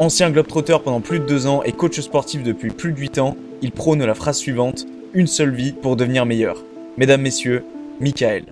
Ancien globetrotter pendant plus de deux ans et coach sportif depuis plus de 8 ans, il prône la phrase suivante Une seule vie pour devenir meilleur. Mesdames, Messieurs, Michael.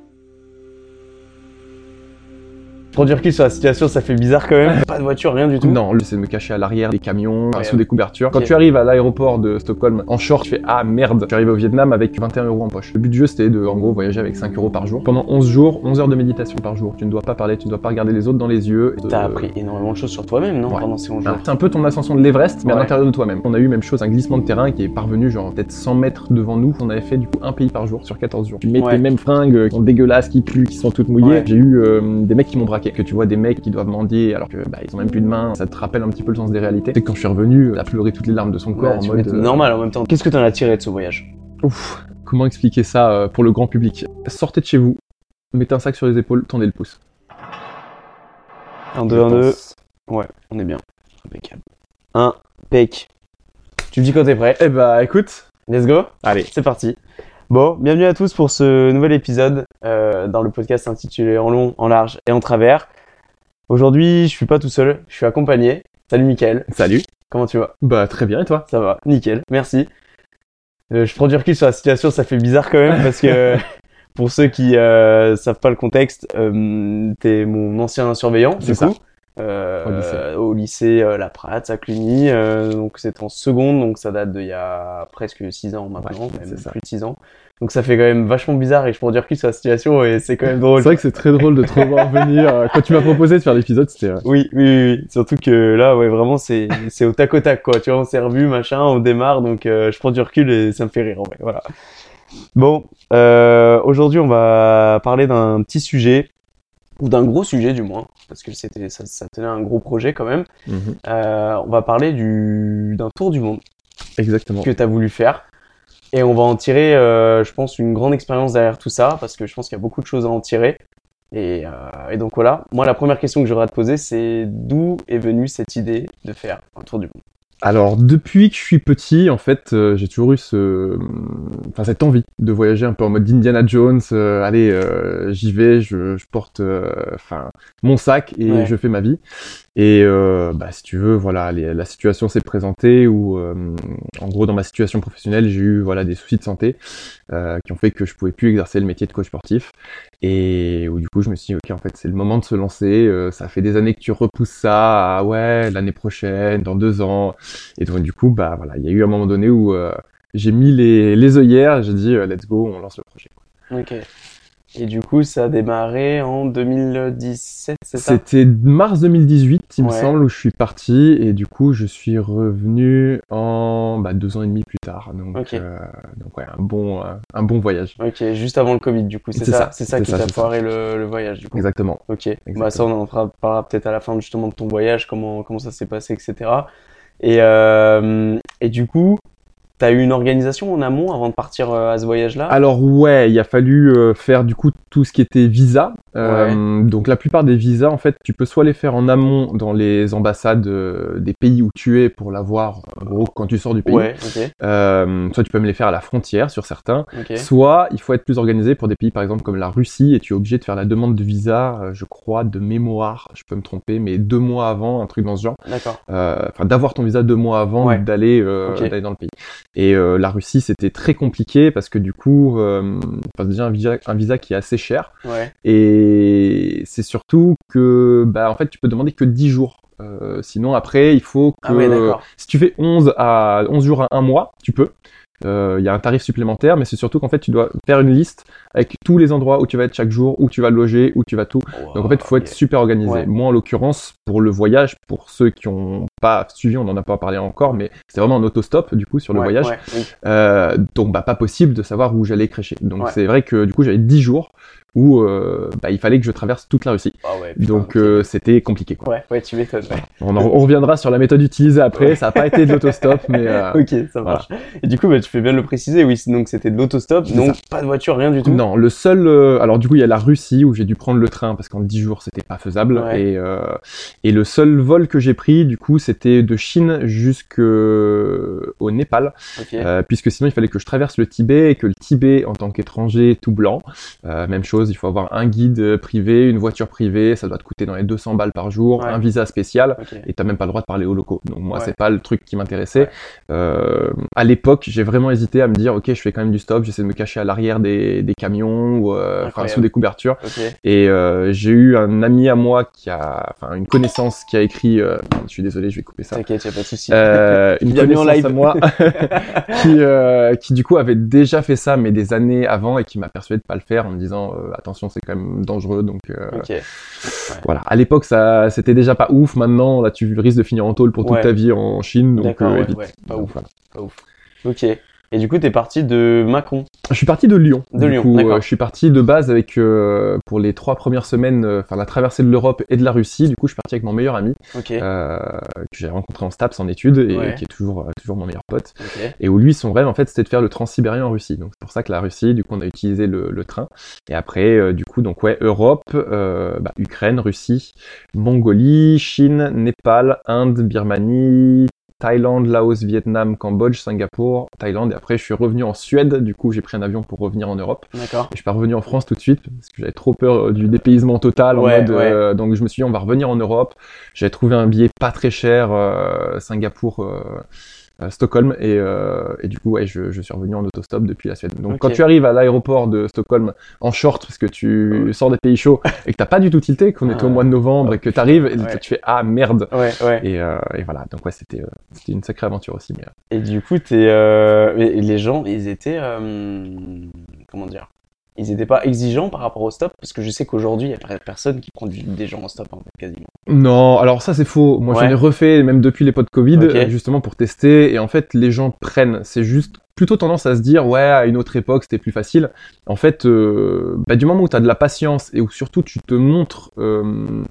Pour dire qu'il sur la situation, ça fait bizarre quand même. Pas de voiture, rien du tout. Non, c'est de me cacher à l'arrière des camions, Ouais, sous des couvertures. Quand tu arrives à l'aéroport de Stockholm en short, tu fais ah merde, je suis arrivé au Vietnam avec 21 euros en poche. Le but du jeu c'était de en gros voyager avec 5 euros par jour. Pendant 11 jours, 11 heures de méditation par jour. Tu ne dois pas parler, tu ne dois pas regarder les autres dans les yeux. T'as Euh, appris énormément de choses sur toi-même, non Ouais. Pendant ces 11 jours? C'est un peu ton ascension de l'Everest, mais à l'intérieur de toi-même. On a eu même chose, un glissement de terrain qui est parvenu genre peut-être 100 mètres devant nous. On avait fait du coup un pays par jour sur 14 jours. Tu mets tes mêmes fringues qui sont dégueulasses, qui puent, qui sont toutes mouillées. J'ai eu euh, des mecs qui m'ont braqué. Que tu vois des mecs qui doivent mendier alors que bah, ils ont même plus de main. Ça te rappelle un petit peu le sens des réalités. C'est quand je suis revenu, il a pleuré toutes les larmes de son corps Ouais, en mode. euh, Normal en même temps. Qu'est-ce que t'en as tiré de ce voyage? Ouf, comment expliquer ça euh, pour le grand public? Sortez de chez vous, mettez un sac sur les épaules, tendez le pouce. 1, 2, 1, 2. Ouais, on est bien. Impeccable. 1, pec. Tu me dis quand t'es prêt Eh bah écoute, Let's go allez. C'est parti. Bon, bienvenue à tous pour ce nouvel épisode euh, dans le podcast intitulé En long, en large et en travers. Aujourd'hui, je suis pas tout seul, je suis accompagné. Salut Mickaël, Salut. comment tu vas? Bah très bien et toi? Ça va, nickel, merci. Euh, je prends du recul sur la situation, ça fait bizarre quand même parce que pour ceux qui euh, savent pas le contexte, euh, t'es mon ancien surveillant C'est du ça. coup. Au lycée. au lycée euh, La Pratte à Cluny, euh, donc c'est en seconde, donc ça date d'il y a presque 6 ans maintenant, Ouais, même ça. plus de 6 ans. Donc ça fait quand même vachement bizarre et je prends du recul sur la situation et c'est quand même drôle. C'est vrai que c'est très drôle de te revoir venir. Euh, Quand tu m'as proposé de faire l'épisode, c'était. euh, Oui, oui, oui, oui. Surtout que là, ouais, vraiment, c'est, c'est au tac au tac, quoi. Tu vois, on s'est revu, machin, on démarre, donc euh, je prends du recul et ça me fait rire, en vrai. Voilà. Bon, euh, aujourd'hui, on va parler d'un petit sujet, ou d'un gros sujet, du moins, parce que c'était, ça, ça tenait à un gros projet quand même. Euh, on va parler du, d'un tour du monde Exactement. que tu as voulu faire. Et on va en tirer, euh, je pense, une grande expérience derrière tout ça, parce que je pense qu'il y a beaucoup de choses à en tirer. Et, euh, et donc voilà, moi la première question que j'aurais à te poser, c'est d'où est venue cette idée de faire un tour du monde? Alors, depuis que je suis petit, en fait, euh, j'ai toujours eu ce, enfin, cette envie de voyager un peu en mode Indiana Jones. euh, allez, euh, j'y vais, je, je porte, euh, enfin, mon sac et Ouais. je fais ma vie. Et euh, bah, si tu veux, voilà, les- la situation s'est présentée où, euh, en gros, dans ma situation professionnelle, j'ai eu voilà des soucis de santé euh, qui ont fait que je pouvais plus exercer le métier de coach sportif. Et où du coup, je me suis dit, ok, en fait, c'est le moment de se lancer. euh, ça fait des années que tu repousses ça, à, ouais, l'année prochaine, dans deux ans. Et donc du coup, bah voilà, il y a eu un moment donné où euh, j'ai mis les, les œillères, j'ai dit euh, let's go, on lance le projet. Ok. Et du coup, ça a démarré en 2017, c'est ça? C'était mars 2018, il me semble, où je suis parti, et du coup, je suis revenu en bah, deux ans et demi plus tard. Donc, Ok. euh, donc ouais, un bon, euh, un bon voyage. Ok, juste avant le Covid, du coup, c'est ça, ça, c'est ça c'est qui t'a foiré le, le voyage, du coup? Exactement. Ok, bah Exactement. ça on en parlera peut-être à la fin justement de ton voyage, comment, comment ça s'est passé, etc. Et, euh, et du coup, t'as eu une organisation en amont avant de partir euh, à ce voyage-là? Alors ouais, il a fallu euh, faire du coup tout ce qui était visa. Euh, Donc la plupart des visas, en fait, tu peux soit les faire en amont dans les ambassades des pays où tu es pour l'avoir, gros, quand tu sors du pays. Ouais, ok, Euh, soit tu peux me les faire à la frontière sur certains. ok. Soit il faut être plus organisé pour des pays par exemple comme la Russie et tu es obligé de faire la demande de visa, je crois, de mémoire, je peux me tromper, mais deux mois avant, un truc dans ce genre. D'accord. Euh, Enfin, d'avoir ton visa deux mois avant Ouais. euh, d'aller dans le pays. Et euh, la Russie, c'était très compliqué parce que du coup, euh, enfin, déjà un visa, un visa qui est assez cher Ouais, et c'est surtout que, bah, en fait, tu peux demander que 10 jours. Euh, sinon, après, il faut que Ah ouais, d'accord. si tu fais 11 à 11 jours à un mois, tu peux. Euh, Il y a un tarif supplémentaire, mais c'est surtout qu'en fait, tu dois faire une liste avec tous les endroits où tu vas être chaque jour, où tu vas loger, où tu vas tout. Donc en fait, il faut être super organisé. Ouais. Moi, en l'occurrence, pour le voyage, pour ceux qui n'ont pas suivi, on n'en a pas parlé encore, mais c'était vraiment un autostop du coup sur le Ouais, voyage. ouais, oui. Euh, donc bah pas possible de savoir où j'allais crécher. Donc Ouais. c'est vrai que du coup j'avais 10 jours où euh, bah, il fallait que je traverse toute la Russie. Ah ouais, putain, Donc euh, c'était compliqué. Quoi. Ouais, ouais, tu m'étonnes. ouais. On, en- on reviendra sur la méthode utilisée après. Ça n'a pas été de l'autostop, mais euh, Ok, ça marche. Et du coup, bah, tu fais bien le préciser, oui, donc c'était de l'autostop, donc pas de voiture, rien du tout. Non, le seul. euh, alors du coup, il y a la Russie où j'ai dû prendre le train parce qu'en 10 jours c'était pas faisable. Ouais. Et, euh, et le seul vol que j'ai pris, du coup, c'était de Chine jusqu'au Népal, Ok. euh, puisque sinon il fallait que je traverse le Tibet et que le Tibet, en tant qu'étranger tout blanc, euh, même chose, il faut avoir un guide privé, une voiture privée, ça doit te coûter dans les 200 balles par jour, Ouais. un visa spécial. Ok. Et t'as même pas le droit de parler aux locaux. Donc moi, Ouais. c'est pas le truc qui m'intéressait. Euh, à l'époque, j'ai vraiment hésité à me dire, ok, je fais quand même du stop, j'essaie de me cacher à l'arrière des, des camions ou euh, enfin, sous des couvertures. Et euh, j'ai eu un ami à moi qui a, enfin une connaissance qui a écrit, je suis désolé, je vais couper ça. T'inquiète, y a pas de souci. Une connaissance live. à moi qui, qui du coup avait déjà fait ça mais des années avant et qui m'a persuadé de pas le faire en me disant attention c'est quand même dangereux donc euh, Ok. voilà à l'époque ça c'était déjà pas ouf maintenant là tu risques de finir en tôle pour toute Ouais. ta vie en Chine donc D'accord, euh, ouais, évite. ouais, pas ouf, voilà. pas ouf. Ok. Et du coup, t'es parti de Macon. Je suis parti de Lyon. De du Lyon, coup, d'accord. euh, je suis parti de base avec euh, pour les trois premières semaines, euh, enfin la traversée de l'Europe et de la Russie. Du coup, je suis parti avec mon meilleur ami Ok. euh, que j'ai rencontré en STAPS en études et Ouais. qui est toujours euh, toujours mon meilleur pote. Ok. Et où lui, son rêve en fait, c'était de faire le transsibérien en Russie. Donc c'est pour ça que la Russie, du coup, on a utilisé le, le train. Et après, euh, du coup, donc ouais, Europe, euh, bah, Ukraine, Russie, Mongolie, Chine, Népal, Inde, Birmanie. Thaïlande, Laos, Vietnam, Cambodge, Singapour, Thaïlande, et après je suis revenu en Suède, du coup j'ai pris un avion pour revenir en Europe. D'accord. Et je suis pas revenu en France tout de suite parce que j'avais trop peur euh, du dépaysement total en mode ouais. euh, donc je me suis dit on va revenir en Europe. J'avais trouvé un billet pas très cher euh, Singapour euh, Stockholm et, euh, et du coup ouais je, je suis revenu en autostop depuis la Suède. Donc quand tu arrives à l'aéroport de Stockholm en short parce que tu sors des pays chauds et que t'as pas du tout tilté qu'on était au Ah. mois de novembre et que t'arrives et Ouais. tu fais ah merde Ouais, ouais. et, euh, et voilà donc ouais c'était euh, c'était une sacrée aventure aussi mais euh, Et du coup, t'es, euh, et les gens, ils étaient, euh, comment dire, ils étaient pas exigeants par rapport au stop, parce que je sais qu'aujourd'hui, il y a personne qui prend du- des gens en stop, en fait, quasiment. Non, alors ça c'est faux. Moi Ouais. j'en ai refait même depuis les potes Covid, euh, justement pour tester. Et en fait, les gens prennent. C'est juste plutôt tendance à se dire, ouais, à une autre époque c'était plus facile. En fait, euh, bah, du moment où tu as de la patience et où surtout tu te montres, euh,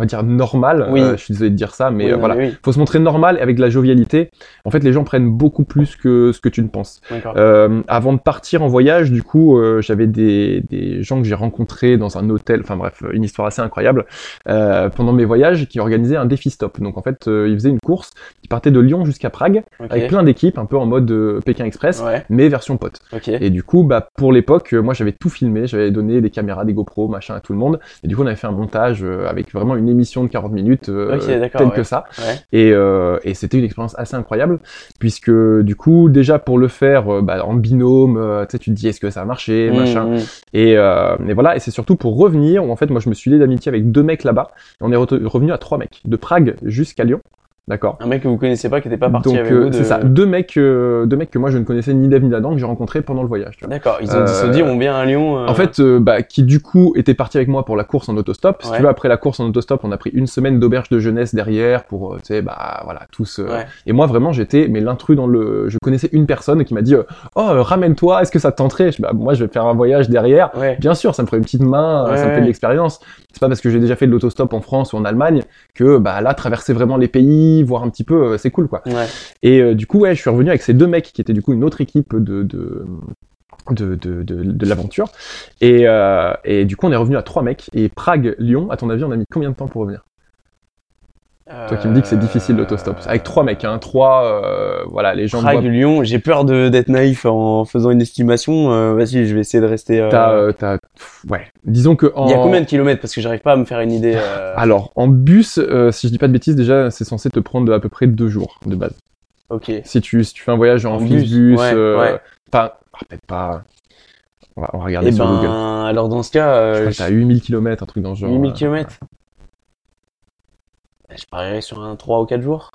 on va dire, normal. Oui. euh, je suis désolé de dire ça, mais Oui, euh, voilà. oui, Faut se montrer normal et avec de la jovialité. En fait, les gens prennent beaucoup plus que ce que tu ne penses. Euh, avant de partir en voyage, du coup, j'avais des, des gens que j'ai rencontrés dans un hôtel, enfin bref, une histoire assez incroyable, pendant mes voyages, qui organisaient un défi stop. Donc en fait, ils faisaient une course qui partait de Lyon jusqu'à Prague, avec plein d'équipes, un peu en mode Pékin Express, Ouais, mais version pote. Et du coup, bah, pour l'époque, moi j'avais tout filmé, j'avais donné des caméras, des GoPro, machin à tout le monde. Et du coup, on avait fait un montage avec vraiment une émission de 40 minutes, euh, telle ouais. que ça. Ouais. Et, euh, et c'était une expérience assez incroyable, puisque du coup, déjà pour le faire euh, bah, en binôme, tu te dis est-ce que ça a marché, Mmh, machin. mmh. Et, et voilà, et c'est surtout pour revenir, où en fait, moi je me suis lié d'amitié avec deux mecs là-bas, on est re- revenu à trois mecs, de Prague jusqu'à Lyon. D'accord Un mec que vous connaissez pas, qui était pas parti Donc avec euh, vous. de- c'est ça, deux mecs, euh, deux mecs que moi je ne connaissais ni d'Ève ni d'Adam que j'ai rencontrés pendant le voyage. D'accord, ils ont dit, se Euh, dit, on vient à Lyon. euh, En fait, euh, bah, qui du coup était parti avec moi pour la course en autostop. Si Ouais. tu veux, après la course en autostop, on a pris une semaine d'auberge de jeunesse derrière pour, euh, tu sais, bah voilà, tous. euh, Ouais. Et moi vraiment, j'étais, mais l'intrus dans le, je connaissais une personne qui m'a dit, euh, oh euh, ramène-toi, est-ce que ça te tenterait? Je bah, Moi, je vais faire un voyage derrière. Ouais. Bien sûr, ça me ferait une petite main, ça me fait de l'expérience. C'est pas parce que j'ai déjà fait de l'autostop en France ou en Allemagne que bah là traverser vraiment les pays, voir un petit peu, euh, c'est cool quoi. Ouais. Et euh, du coup, ouais, je suis revenu avec ces deux mecs qui étaient du coup une autre équipe de de de, de, de, de l'aventure. Et, euh, et du coup, on est revenu à trois mecs. Et Prague, Lyon, à ton avis, on a mis combien de temps pour revenir? Toi qui me dis que c'est difficile l'autostop. Avec trois mecs, hein, trois, euh, voilà, les gens. Prague, Lyon, j'ai peur de d'être naïf en faisant une estimation. euh, Vas-y, je vais essayer de rester. euh, T'as, euh, t'as, pff, ouais. Disons que en. Il y a combien de kilomètres? Parce que j'arrive pas à me faire une idée. euh, Alors, en bus, euh, si je dis pas de bêtises, déjà, c'est censé te prendre à peu près deux jours de base. Ok. Si tu, si tu fais un voyage en, En Flixbus, bus, ouais, euh, ouais. pas, ah, peut-être pas. On va, on va regarder Et sur ben, Google. alors dans ce cas, Je euh, crois que t'as 8000 km, un truc dans ce genre. 8000 euh, km. Je parierais sur un 3 ou 4 jours.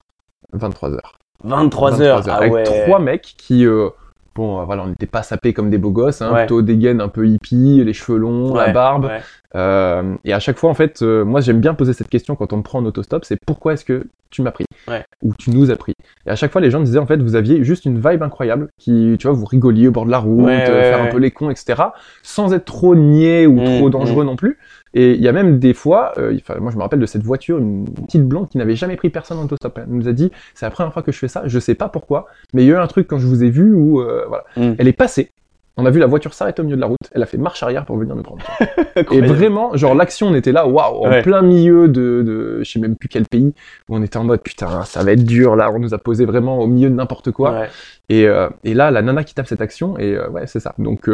23 heures. 23 heures. Ah Avec ouais. trois mecs qui, euh, bon, voilà, on n'était pas sapés comme des beaux gosses, hein, Ouais. plutôt des gaines un peu hippie, les cheveux longs, la barbe. ouais. Euh, et à chaque fois, en fait, euh, moi j'aime bien poser cette question quand on me prend en autostop, c'est pourquoi est-ce que tu m'as pris? Ouais. Ou tu nous as pris? Et à chaque fois, les gens me disaient, en fait, vous aviez juste une vibe incroyable, qui, tu vois, vous rigoliez au bord de la route, euh, faire un peu les cons, etc., sans être trop niais ou Mm, trop dangereux non plus. Et il y a même des fois, euh, moi je me rappelle de cette voiture, une petite blonde qui n'avait jamais pris personne en autostop. Elle nous a dit, c'est la première fois que je fais ça, je sais pas pourquoi, mais il y a eu un truc quand je vous ai vu où, euh, voilà. Mm. Elle est passée, on a vu la voiture s'arrêter au milieu de la route, elle a fait marche arrière pour venir nous prendre. Et vraiment, genre l'action, on était là, waouh, en Ouais. plein milieu de, de, je sais même plus quel pays, où on était en mode putain, ça va être dur là, on nous a posé vraiment au milieu de n'importe quoi. Ouais. Et, euh, et là, la nana qui tape cette action, et ouais, c'est ça. Donc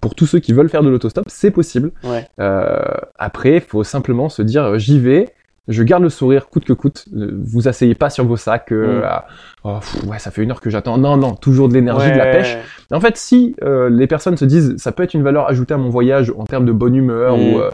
pour tous ceux qui veulent faire de l'autostop, c'est possible. Ouais. Euh, après, faut simplement se dire, euh, j'y vais. Je garde le sourire coûte que coûte. Vous asseyez pas sur vos sacs. euh, Mm. à, Oh, pff, ouais, ça fait une heure que j'attends. Non, non, toujours de l'énergie, de la pêche. En fait, si euh, les personnes se disent ça peut être une valeur ajoutée à mon voyage en termes de bonne humeur Mm. ou euh,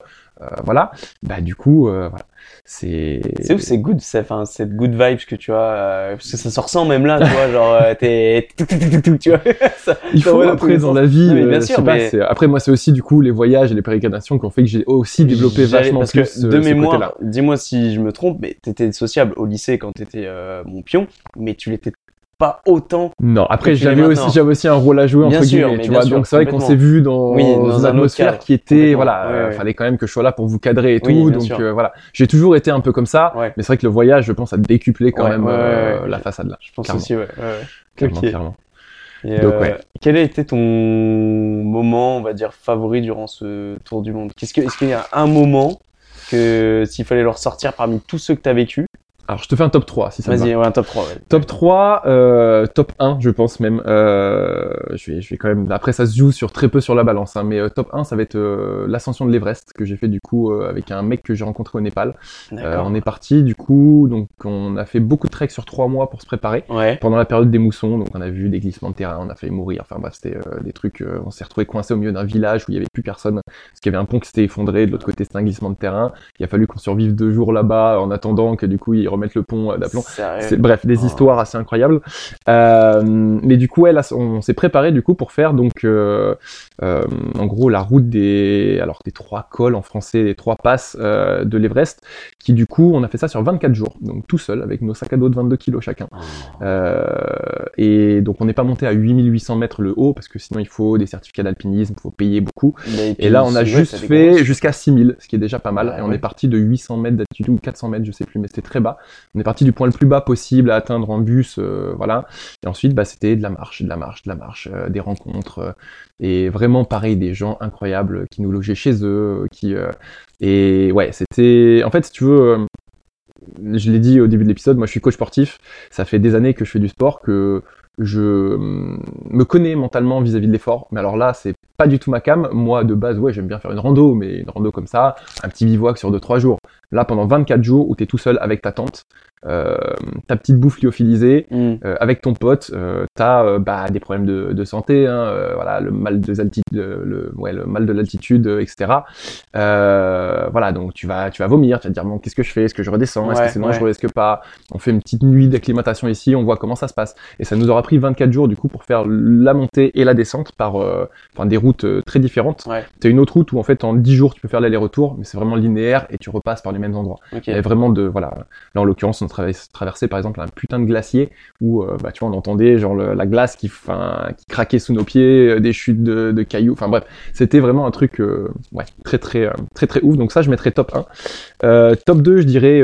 voilà, bah du coup, euh, voilà, c'est. C'est ouf, c'est good, c'est, enfin, cette good vibes que tu as, euh, parce que ça se ressent même là, tu vois, genre, euh, t'es, tu vois, ça, Il faut après dans la vie. Euh, bien sûr, après moi c'est aussi du coup les voyages et les pérégrinations qui ont fait que j'ai aussi développé vachement parce plus que de mémoire, dis-moi si je me trompe, mais t'étais sociable au lycée quand t'étais euh, mon pion, mais tu l'étais pas autant. Non, après j'avais aussi j'avais aussi un rôle à jouer Bien entre sûr, guillemets, mais tu bien vois. sûr, Donc c'est vrai qu'on s'est vu dans, Oui, dans un une atmosphère qui était voilà, Ouais, euh, fallait quand même que je sois là pour vous cadrer et tout. Oui, bien donc sûr. euh, voilà, j'ai toujours été un peu comme ça. Ouais. Mais c'est vrai que le voyage, je pense, a décuplé quand même euh, la façade là. Je pense Clairement. aussi, ouais. Clairement, Ok. clairement. Et, Donc, ouais. Quel a été ton moment, on va dire, favori durant ce tour du monde? Qu'est-ce que, Est-ce qu'il y a un moment que, s'il fallait le ressortir parmi tous ceux que tu as vécu, Alors je te fais un top 3 si ça vas-y, ouais, un top 3. Ouais. Top 3, euh, top 1, je pense même. Euh, je, vais, je vais quand même. Après, ça se joue sur très peu sur la balance, hein, mais euh, top 1, ça va être euh, l'ascension de l'Everest que j'ai fait du coup euh, avec un mec que j'ai rencontré au Népal. Euh, on est parti du coup, donc on a fait beaucoup de trek sur trois mois pour se préparer. Ouais. Pendant la période des moussons, donc on a vu des glissements de terrain, on a failli mourir. Enfin bref, c'était euh, des trucs. euh, on s'est retrouvé coincé au milieu d'un village où il y avait plus personne parce qu'il y avait un pont qui s'était effondré. De l'autre côté, c'était un glissement de terrain. Il a fallu qu'on survive deux jours là-bas en attendant que du coup ils remettent le pont euh, d'aplomb. Bref, des Oh. histoires assez incroyables. Euh, mais du coup, ouais, là, on s'est préparé du coup pour faire donc, euh, en gros, la route des, alors des trois cols en français, les trois passes de l'Everest, qui du coup, on a fait ça sur 24 jours, donc tout seul avec nos sacs à dos de 22 kilos chacun. Oh. Et donc, on n'est pas monté à 8800 mètres le haut parce que sinon, il faut des certificats d'alpinisme, il faut payer beaucoup. Et là, on a juste des fait jusqu'à 6000, ce qui est déjà pas mal. Ah et on ouais. est parti de 800 mètres d'altitude ou 400 mètres, je sais plus, mais c'était très bas. On est parti du point le plus bas possible à atteindre en bus, euh, voilà. Et ensuite, bah, c'était de la marche, de la marche, de la marche, euh, des rencontres. euh, et vraiment, pareil, des gens incroyables qui nous logeaient chez eux, qui... et ouais, c'était... En fait, si tu veux... je l'ai dit au début de l'épisode, moi je suis coach sportif. Ça fait des années que je fais du sport, que je hum, me connais mentalement vis-à-vis de l'effort. Mais alors là, c'est pas du tout ma cam. Moi, de base, ouais, j'aime bien faire une rando, mais une rando comme ça, un petit bivouac sur 2-3 jours. Là, pendant 24 jours où t'es tout seul avec ta tante, euh, ta petite bouffe lyophilisée, Hmm. euh, avec ton pote, euh, t'as euh, bah, des problèmes de, de santé, hein, euh, voilà, le mal de l'altitude, le, ouais, le mal de l'altitude, euh, etc. Euh, voilà, donc tu vas, tu vas vomir, tu vas te dire bon, qu'est-ce que je fais, est-ce que je redescends, est-ce Ouais, que c'est dangereux, ouais. est-ce que pas? On fait une petite nuit d'acclimatation ici, on voit comment ça se passe. Et ça nous aura pris 24 jours du coup pour faire la montée et la descente par, euh, enfin des routes euh, très différentes. Ouais. T'as une autre route où en fait en 10 jours tu peux faire l'aller-retour, mais c'est vraiment linéaire et tu repasses par les mêmes endroits. Ok. Il y avait vraiment de voilà. Là en l'occurrence on traversait par exemple un putain de glacier où euh, bah tu vois on entendait genre le- la glace qui craquait sous nos pieds, euh, des chutes de, de cailloux. Enfin bref, c'était vraiment un truc euh, ouais très très très très ouf. Donc ça je mettrais top 1. Euh, top 2 je dirais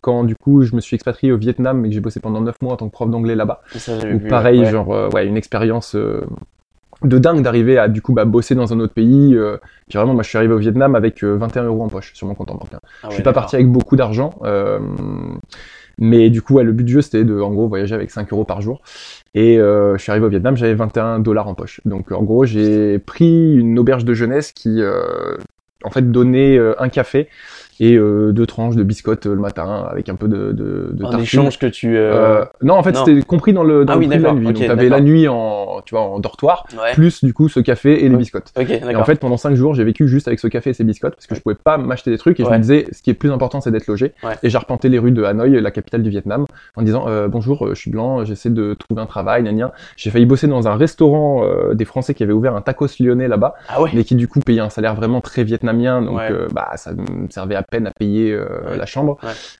quand du coup je me suis expatrié au Vietnam et que j'ai bossé pendant 9 mois en tant que prof d'anglais là-bas. Pareil, ouais. genre, ouais, une expérience de dingue d'arriver à du coup bah, bosser dans un autre pays. euh, puis vraiment, moi, je suis arrivé au Vietnam avec euh, 21 euros en poche sur mon compte en banque. hein. Ah je ouais, suis pas parti avec beaucoup d'argent. euh, mais du coup, le but du jeu, c'était de, en gros, voyager avec 5 euros par jour. Et euh, je suis arrivé au Vietnam, j'avais 21 dollars en poche. Donc, en gros, j'ai pris une auberge de jeunesse qui, euh, en fait, donnait euh, un café et euh, deux tranches de biscottes euh, le matin avec un peu de, de, de Un tartine. échange que tu. euh, Euh, non, en fait, c'était compris dans le, dans Ah le oui, prix de la d'accord, nuit. Donc, t'avais la nuit en, tu vois, en dortoir, Ouais. plus du coup ce café et les biscottes. Ok, Et en fait, pendant cinq jours, j'ai vécu juste avec ce café et ces biscottes parce que je pouvais pas m'acheter des trucs et je me disais, ce qui est plus important, c'est d'être logé. Ouais. Et j'arpentais les rues de Hanoï, la capitale du Vietnam, en disant euh, bonjour, je suis blanc, j'essaie de trouver un travail, gna gna. J'ai failli bosser dans un restaurant euh, des Français qui avaient ouvert un tacos lyonnais là-bas, Ah ouais. mais qui du coup payait un salaire vraiment très vietnamien, donc Ouais. euh, bah ça me servait à peine à payer euh, Ouais. la chambre.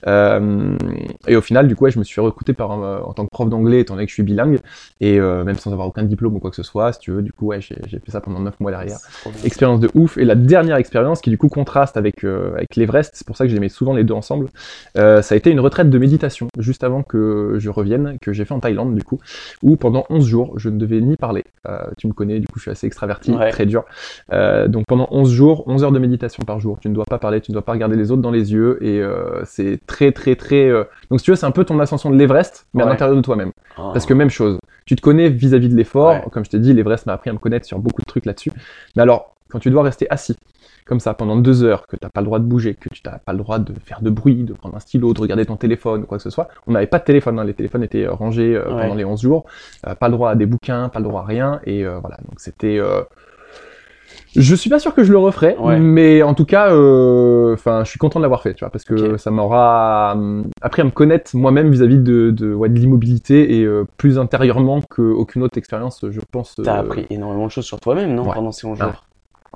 Euh, et au final, du coup, je me suis recruté par un- en tant que prof d'anglais, étant donné que je suis bilingue, et euh, même sans avoir aucun diplôme ou quoi que ce soit, si tu veux, du coup, ouais, j'ai fait ça pendant neuf mois derrière expérience de ouf. Et la dernière expérience qui du coup contraste avec, euh, avec l'Everest, c'est pour ça que mets souvent les deux ensemble, euh, ça a été une retraite de méditation juste avant que je revienne, que j'ai fait en Thaïlande du coup, où pendant 11 jours je ne devais ni parler. Euh, tu me connais, du coup je suis assez extraverti, Ouais. très dur. Euh, donc pendant 11 jours, 11 heures de méditation par jour. Tu ne dois pas parler, tu ne dois pas regarder les autres dans les yeux et euh, c'est très très très... euh, Donc si tu veux, c'est un peu ton ascension de l'Everest, mais à l'intérieur de toi-même. Ah. Parce que même chose, tu te connais vis-à-vis de l'effort, Ouais. comme je t'ai dit, l'Everest m'a appris à me connaître sur beaucoup de trucs là-dessus. Mais alors, quand tu dois rester assis, comme ça, pendant deux heures, que tu n'as pas le droit de bouger, que tu n'as pas le droit de faire de bruit, de prendre un stylo, de regarder ton téléphone ou quoi que ce soit, on n'avait pas de téléphone, hein, les téléphones étaient euh, rangés euh, Ouais. pendant les 11 jours, pas le droit à des bouquins, pas le droit à rien, et voilà, donc c'était... euh, Je suis pas sûr que je le referais, Ouais. mais en tout cas, euh, enfin, je suis content de l'avoir fait, tu vois, parce que ça m'aura hum, appris à me connaître moi-même vis-à-vis de, de, ouais, de l'immobilité et euh, plus intérieurement qu'aucune autre expérience, je pense. T'as euh, appris énormément de choses sur toi-même, non ouais. Pendant ces 11 Ah. jours?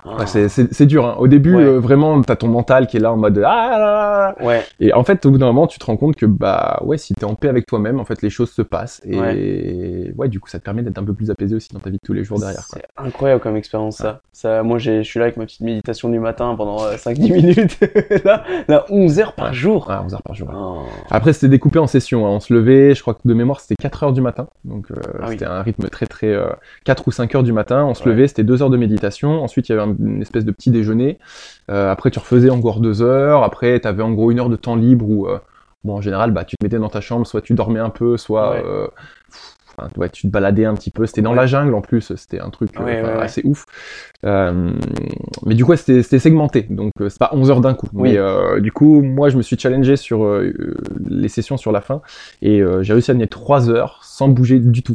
Ah. ouais, c'est- dur. Hein. Au début, Ouais. euh, vraiment, t'as ton mental qui est là en mode ah là, là, là. Ouais. Et en fait, au bout d'un moment, tu te rends compte que bah ouais, si t'es en paix avec toi-même, en fait, les choses se passent et ouais, du coup, ça te permet d'être un peu plus apaisé aussi dans ta vie de tous les jours derrière. Quoi. C'est incroyable comme expérience ça. ça moi j'ai- je suis là avec ma petite méditation du matin pendant 5-10 minutes. là, là 11 heures par jour. Ah, 11 heures par jour. Oh. Après, c'était découpé en sessions. hein. On se levait, je crois que de mémoire, c'était 4 heures du matin. Donc, euh, Ah oui. c'était un rythme très, très. euh, 4 ou 5 heures du matin. On se levait, c'était 2 heures de méditation. Ensuite, il y avait un- une espèce de petit déjeuner. Euh, après, tu refaisais encore 2 heures. Après, tu avais en gros une heure de temps libre où, euh, bon, en général, bah, tu te mettais dans ta chambre, soit tu dormais un peu, soit. Ouais. euh, enfin, ouais, tu te baladais un petit peu. C'était dans Ouais. la jungle en plus. C'était un truc enfin, assez ouf. Mais du coup, c'était segmenté. Donc, c'est pas 11 heures d'un coup. Oui. Mais du coup, moi, je me suis challengé sur les sessions sur la fin. Et j'ai réussi à tenir 3 heures sans bouger du tout.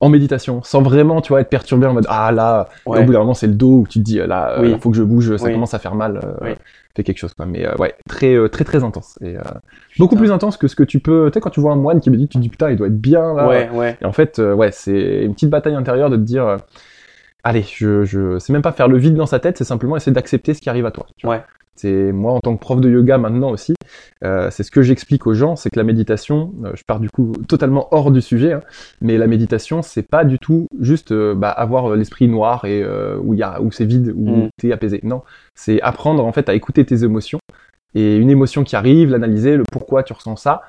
En méditation, sans vraiment, tu vois, être perturbé en mode ah là. Ouais. au bout d'un moment, c'est le dos où tu te dis là, euh, Oui. là, faut que je bouge, ça Oui. commence à faire mal. euh, Oui. Fais quelque chose quoi. Mais euh, ouais, très euh, très très intense. Et euh, beaucoup plus intense que ce que tu peux. Tu sais quand tu vois un moine qui médite, tu te dis putain, il doit être bien là. Ouais, ouais. Et en fait, euh, ouais, c'est une petite bataille intérieure de te dire, euh, allez, je, je, c'est même pas faire le vide dans sa tête, c'est simplement essayer d'accepter ce qui arrive à toi. tu vois. Ouais. C'est moi en tant que prof de yoga maintenant aussi, euh, c'est ce que j'explique aux gens, c'est que la méditation, euh, je pars du coup totalement hors du sujet, hein, mais la méditation, c'est pas du tout juste euh, bah, avoir l'esprit noir et où il y a où c'est vide où Mm. t'es apaisé. Non, c'est apprendre en fait à écouter tes émotions et une émotion qui arrive, l'analyser, le pourquoi tu ressens ça.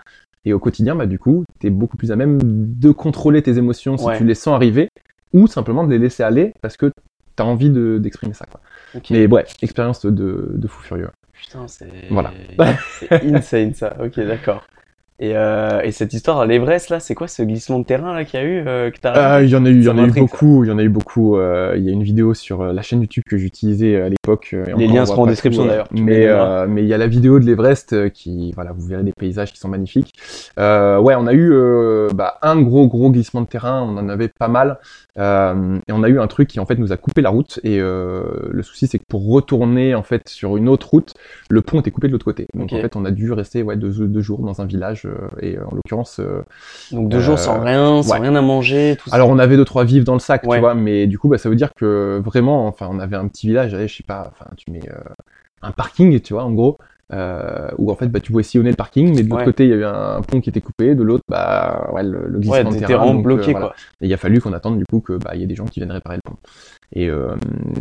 Et au quotidien, bah, du coup, tu es beaucoup plus à même de contrôler tes émotions si Ouais. tu les sens arriver, ou simplement de les laisser aller parce que tu as envie de- d'exprimer ça. Quoi. Mais ouais, expérience de, de fou furieux. Putain, c'est. Voilà. c'est insane ça. Ok, d'accord. Et, euh, et cette histoire à l'Everest là, c'est quoi ce glissement de terrain là qu'il y a eu euh, que t'as Euh, raconté Il y en a eu, il y en a eu beaucoup, il y en a eu beaucoup. euh, Il y a une vidéo sur euh, la chaîne YouTube que j'utilisais à l'époque. euh, Les liens on seront en description, euh, d'ailleurs. Mais euh, mais il y a la vidéo de l'Everest euh, qui, voilà, vous verrez des paysages qui sont magnifiques. Euh, ouais, on a eu euh, bah, un gros gros glissement de terrain. On en avait pas mal. Euh, et on a eu un truc qui en fait nous a coupé la route. Et euh, le souci c'est que pour retourner en fait sur une autre route, le pont était coupé de l'autre côté. Donc en fait on a dû rester ouais deux, deux jours dans un village. Euh, et euh, en l'occurrence. euh, Donc deux Euh, jours sans rien, sans ouais. rien à manger, tout ça. alors on avait deux trois vivres dans le sac, Ouais. tu vois, mais du coup bah ça veut dire que vraiment, enfin on avait un petit village, allez, je sais pas, enfin tu mets euh, un parking, tu vois, en gros, euh, où en fait bah tu pouvais sillonner le parking, mais de l'autre Ouais. côté il y avait un pont qui était coupé, de l'autre bah ouais le, le glissement ouais, de terrain, euh, bloqué voilà. quoi. Et il a fallu qu'on attende du coup que bah il y ait des gens qui viennent réparer le pont. Et euh,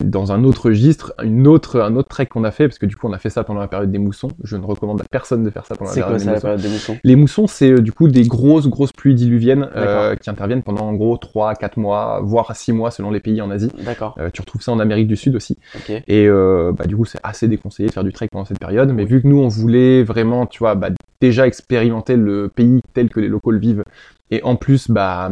dans un autre registre, une autre, un autre trek qu'on a fait, parce que du coup on a fait ça pendant la période des moussons. Je ne recommande à personne de faire ça pendant la période quoi des ça la moussons. période des moussons? Les moussons, c'est euh, du coup des grosses, grosses pluies diluviennes euh, qui interviennent pendant en gros 3 4 mois, voire 6 mois selon les pays en Asie. D'accord. Euh, tu retrouves ça en Amérique du Sud aussi. Et euh, bah, du coup, c'est assez déconseillé de faire du trek pendant cette période. Mais vu que nous, on voulait vraiment, tu vois, bah, déjà expérimenter le pays tel que les locaux le vivent, et en plus, bah,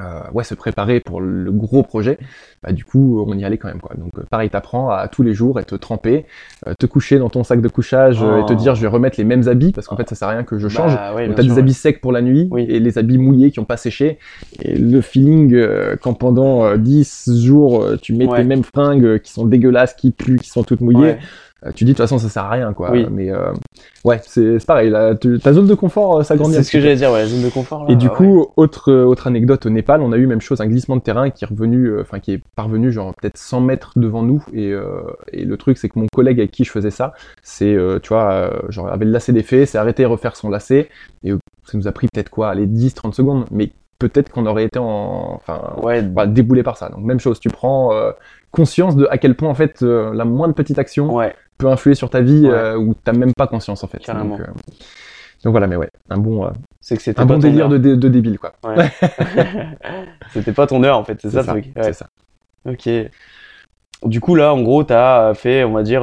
euh, ouais, se préparer pour le gros projet, bah, du coup, on y allait quand même. Quoi. Donc, euh, pareil, t'apprends à tous les jours être trempé, euh, te coucher dans ton sac de couchage euh, et te Oh. dire je vais remettre les mêmes habits parce qu'en fait, ça sert à rien que je change. Bah, ouais, Donc, t'as des habits secs pour la nuit Oui. et les habits mouillés qui ont pas séché. Et le feeling euh, quand pendant euh, 10 jours, euh, tu mets Ouais. tes mêmes fringues qui sont dégueulasses, qui puent, qui sont toutes mouillées, tu dis de toute façon, ça sert à rien. quoi. Oui. Mais euh, ouais, c'est pareil. Là, tu- ta zone de confort euh, s'agrandit C'est ce que j'allais dire, ouais, la zone de confort. Là, Et du ouais. coup, autre, euh, autre anecdote au Népal, on a eu même chose, un glissement de terrain qui est revenu, euh, enfin qui est parvenu genre peut-être 100 mètres devant nous. Et, euh, et le truc, c'est que mon collègue avec qui je faisais ça, c'est, euh, tu vois, euh, genre avait le lacet défait, s'est arrêté à refaire son lacet. Et euh, ça nous a pris peut-être quoi, les 10-30 secondes. Mais peut-être qu'on aurait été en, enfin, ouais, voilà, déboulé par ça. Donc même chose, tu prends euh, conscience de à quel point en fait euh, la moindre petite action ouais, peut influer sur ta vie Ouais. euh, où t'as même pas conscience en fait. Carrément. Donc, euh, donc voilà, mais ouais, un bon, c'est que c'était un bon délire de, de débile quoi. C'était pas ton heure en fait, c'est ça, le truc. Ouais. c'est ça. Ok. Du coup, là, en gros, t'as fait, on va dire,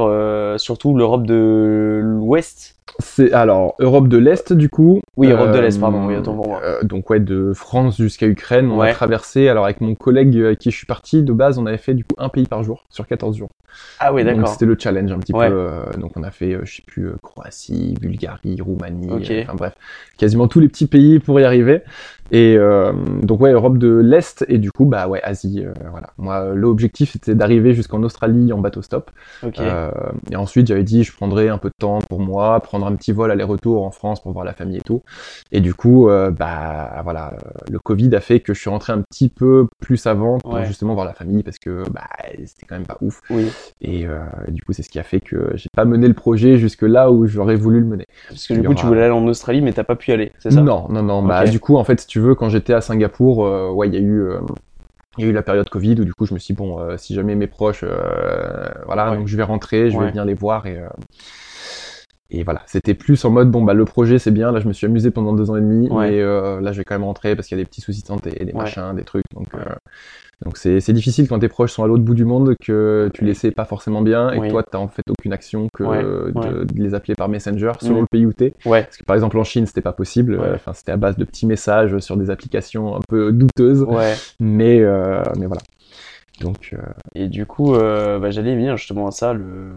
surtout l'Europe de l'Ouest. C'est alors Europe de l'Est du coup. Oui, Europe de Euh, l'Est, pardon, oui, autant pour moi. euh, donc ouais, de France jusqu'à Ukraine, on Ouais. a traversé. Alors avec mon collègue euh, avec qui je suis parti, de base, on avait fait du coup un pays par jour sur 14 jours. Ah oui, d'accord. c'était le challenge un petit Ouais. peu. euh, donc on a fait, euh, je sais plus, euh, Croatie, Bulgarie, Roumanie, Ok. euh, enfin bref, quasiment tous les petits pays pour y arriver. Et euh, donc ouais, Europe de l'Est et du coup bah ouais, Asie. euh, voilà. Moi, euh, l'objectif c'était d'arriver jusqu'en Australie en bateau stop. Ok. Euh, et ensuite, j'avais dit, je prendrais un peu de temps pour moi, prendre un petit vol aller-retour en France pour voir la famille et tout. Et du coup, euh, bah voilà, euh, le Covid a fait que je suis rentré un petit peu plus avant pour Ouais. justement voir la famille parce que bah c'était quand même pas ouf. Oui. Et, euh, et du coup, c'est ce qui a fait que j'ai pas mené le projet jusque là où j'aurais voulu le mener. Parce que du coup, tu voulais aller en Australie, mais t'as pas pu y aller, c'est ça? Non, non, non. Bah du coup, en fait, si tu veux, quand j'étais à Singapour, euh, ouais, il y a eu. il y a eu la période Covid où du coup je me suis dit, bon, euh, si jamais mes proches, euh, voilà, Ouais. donc je vais rentrer, je Ouais. vais venir les voir et, euh, et voilà, c'était plus en mode, bon, bah le projet c'est bien, là je me suis amusé pendant deux ans et demi, Ouais. mais euh, là je vais quand même rentrer parce qu'il y a des petits soucis de santé, des Ouais. machins, des trucs, donc euh, donc c'est c'est difficile quand tes proches sont à l'autre bout du monde, que tu les sais pas forcément bien et que toi t'as en fait aucune action que de, les appeler par Messenger selon le pays où t'es. Ouais. Parce que par exemple en Chine c'était pas possible, Ouais. enfin c'était à base de petits messages sur des applications un peu douteuses, Ouais. mais euh, mais voilà. Donc euh, Et du coup, euh, bah, j'allais venir justement à ça, le,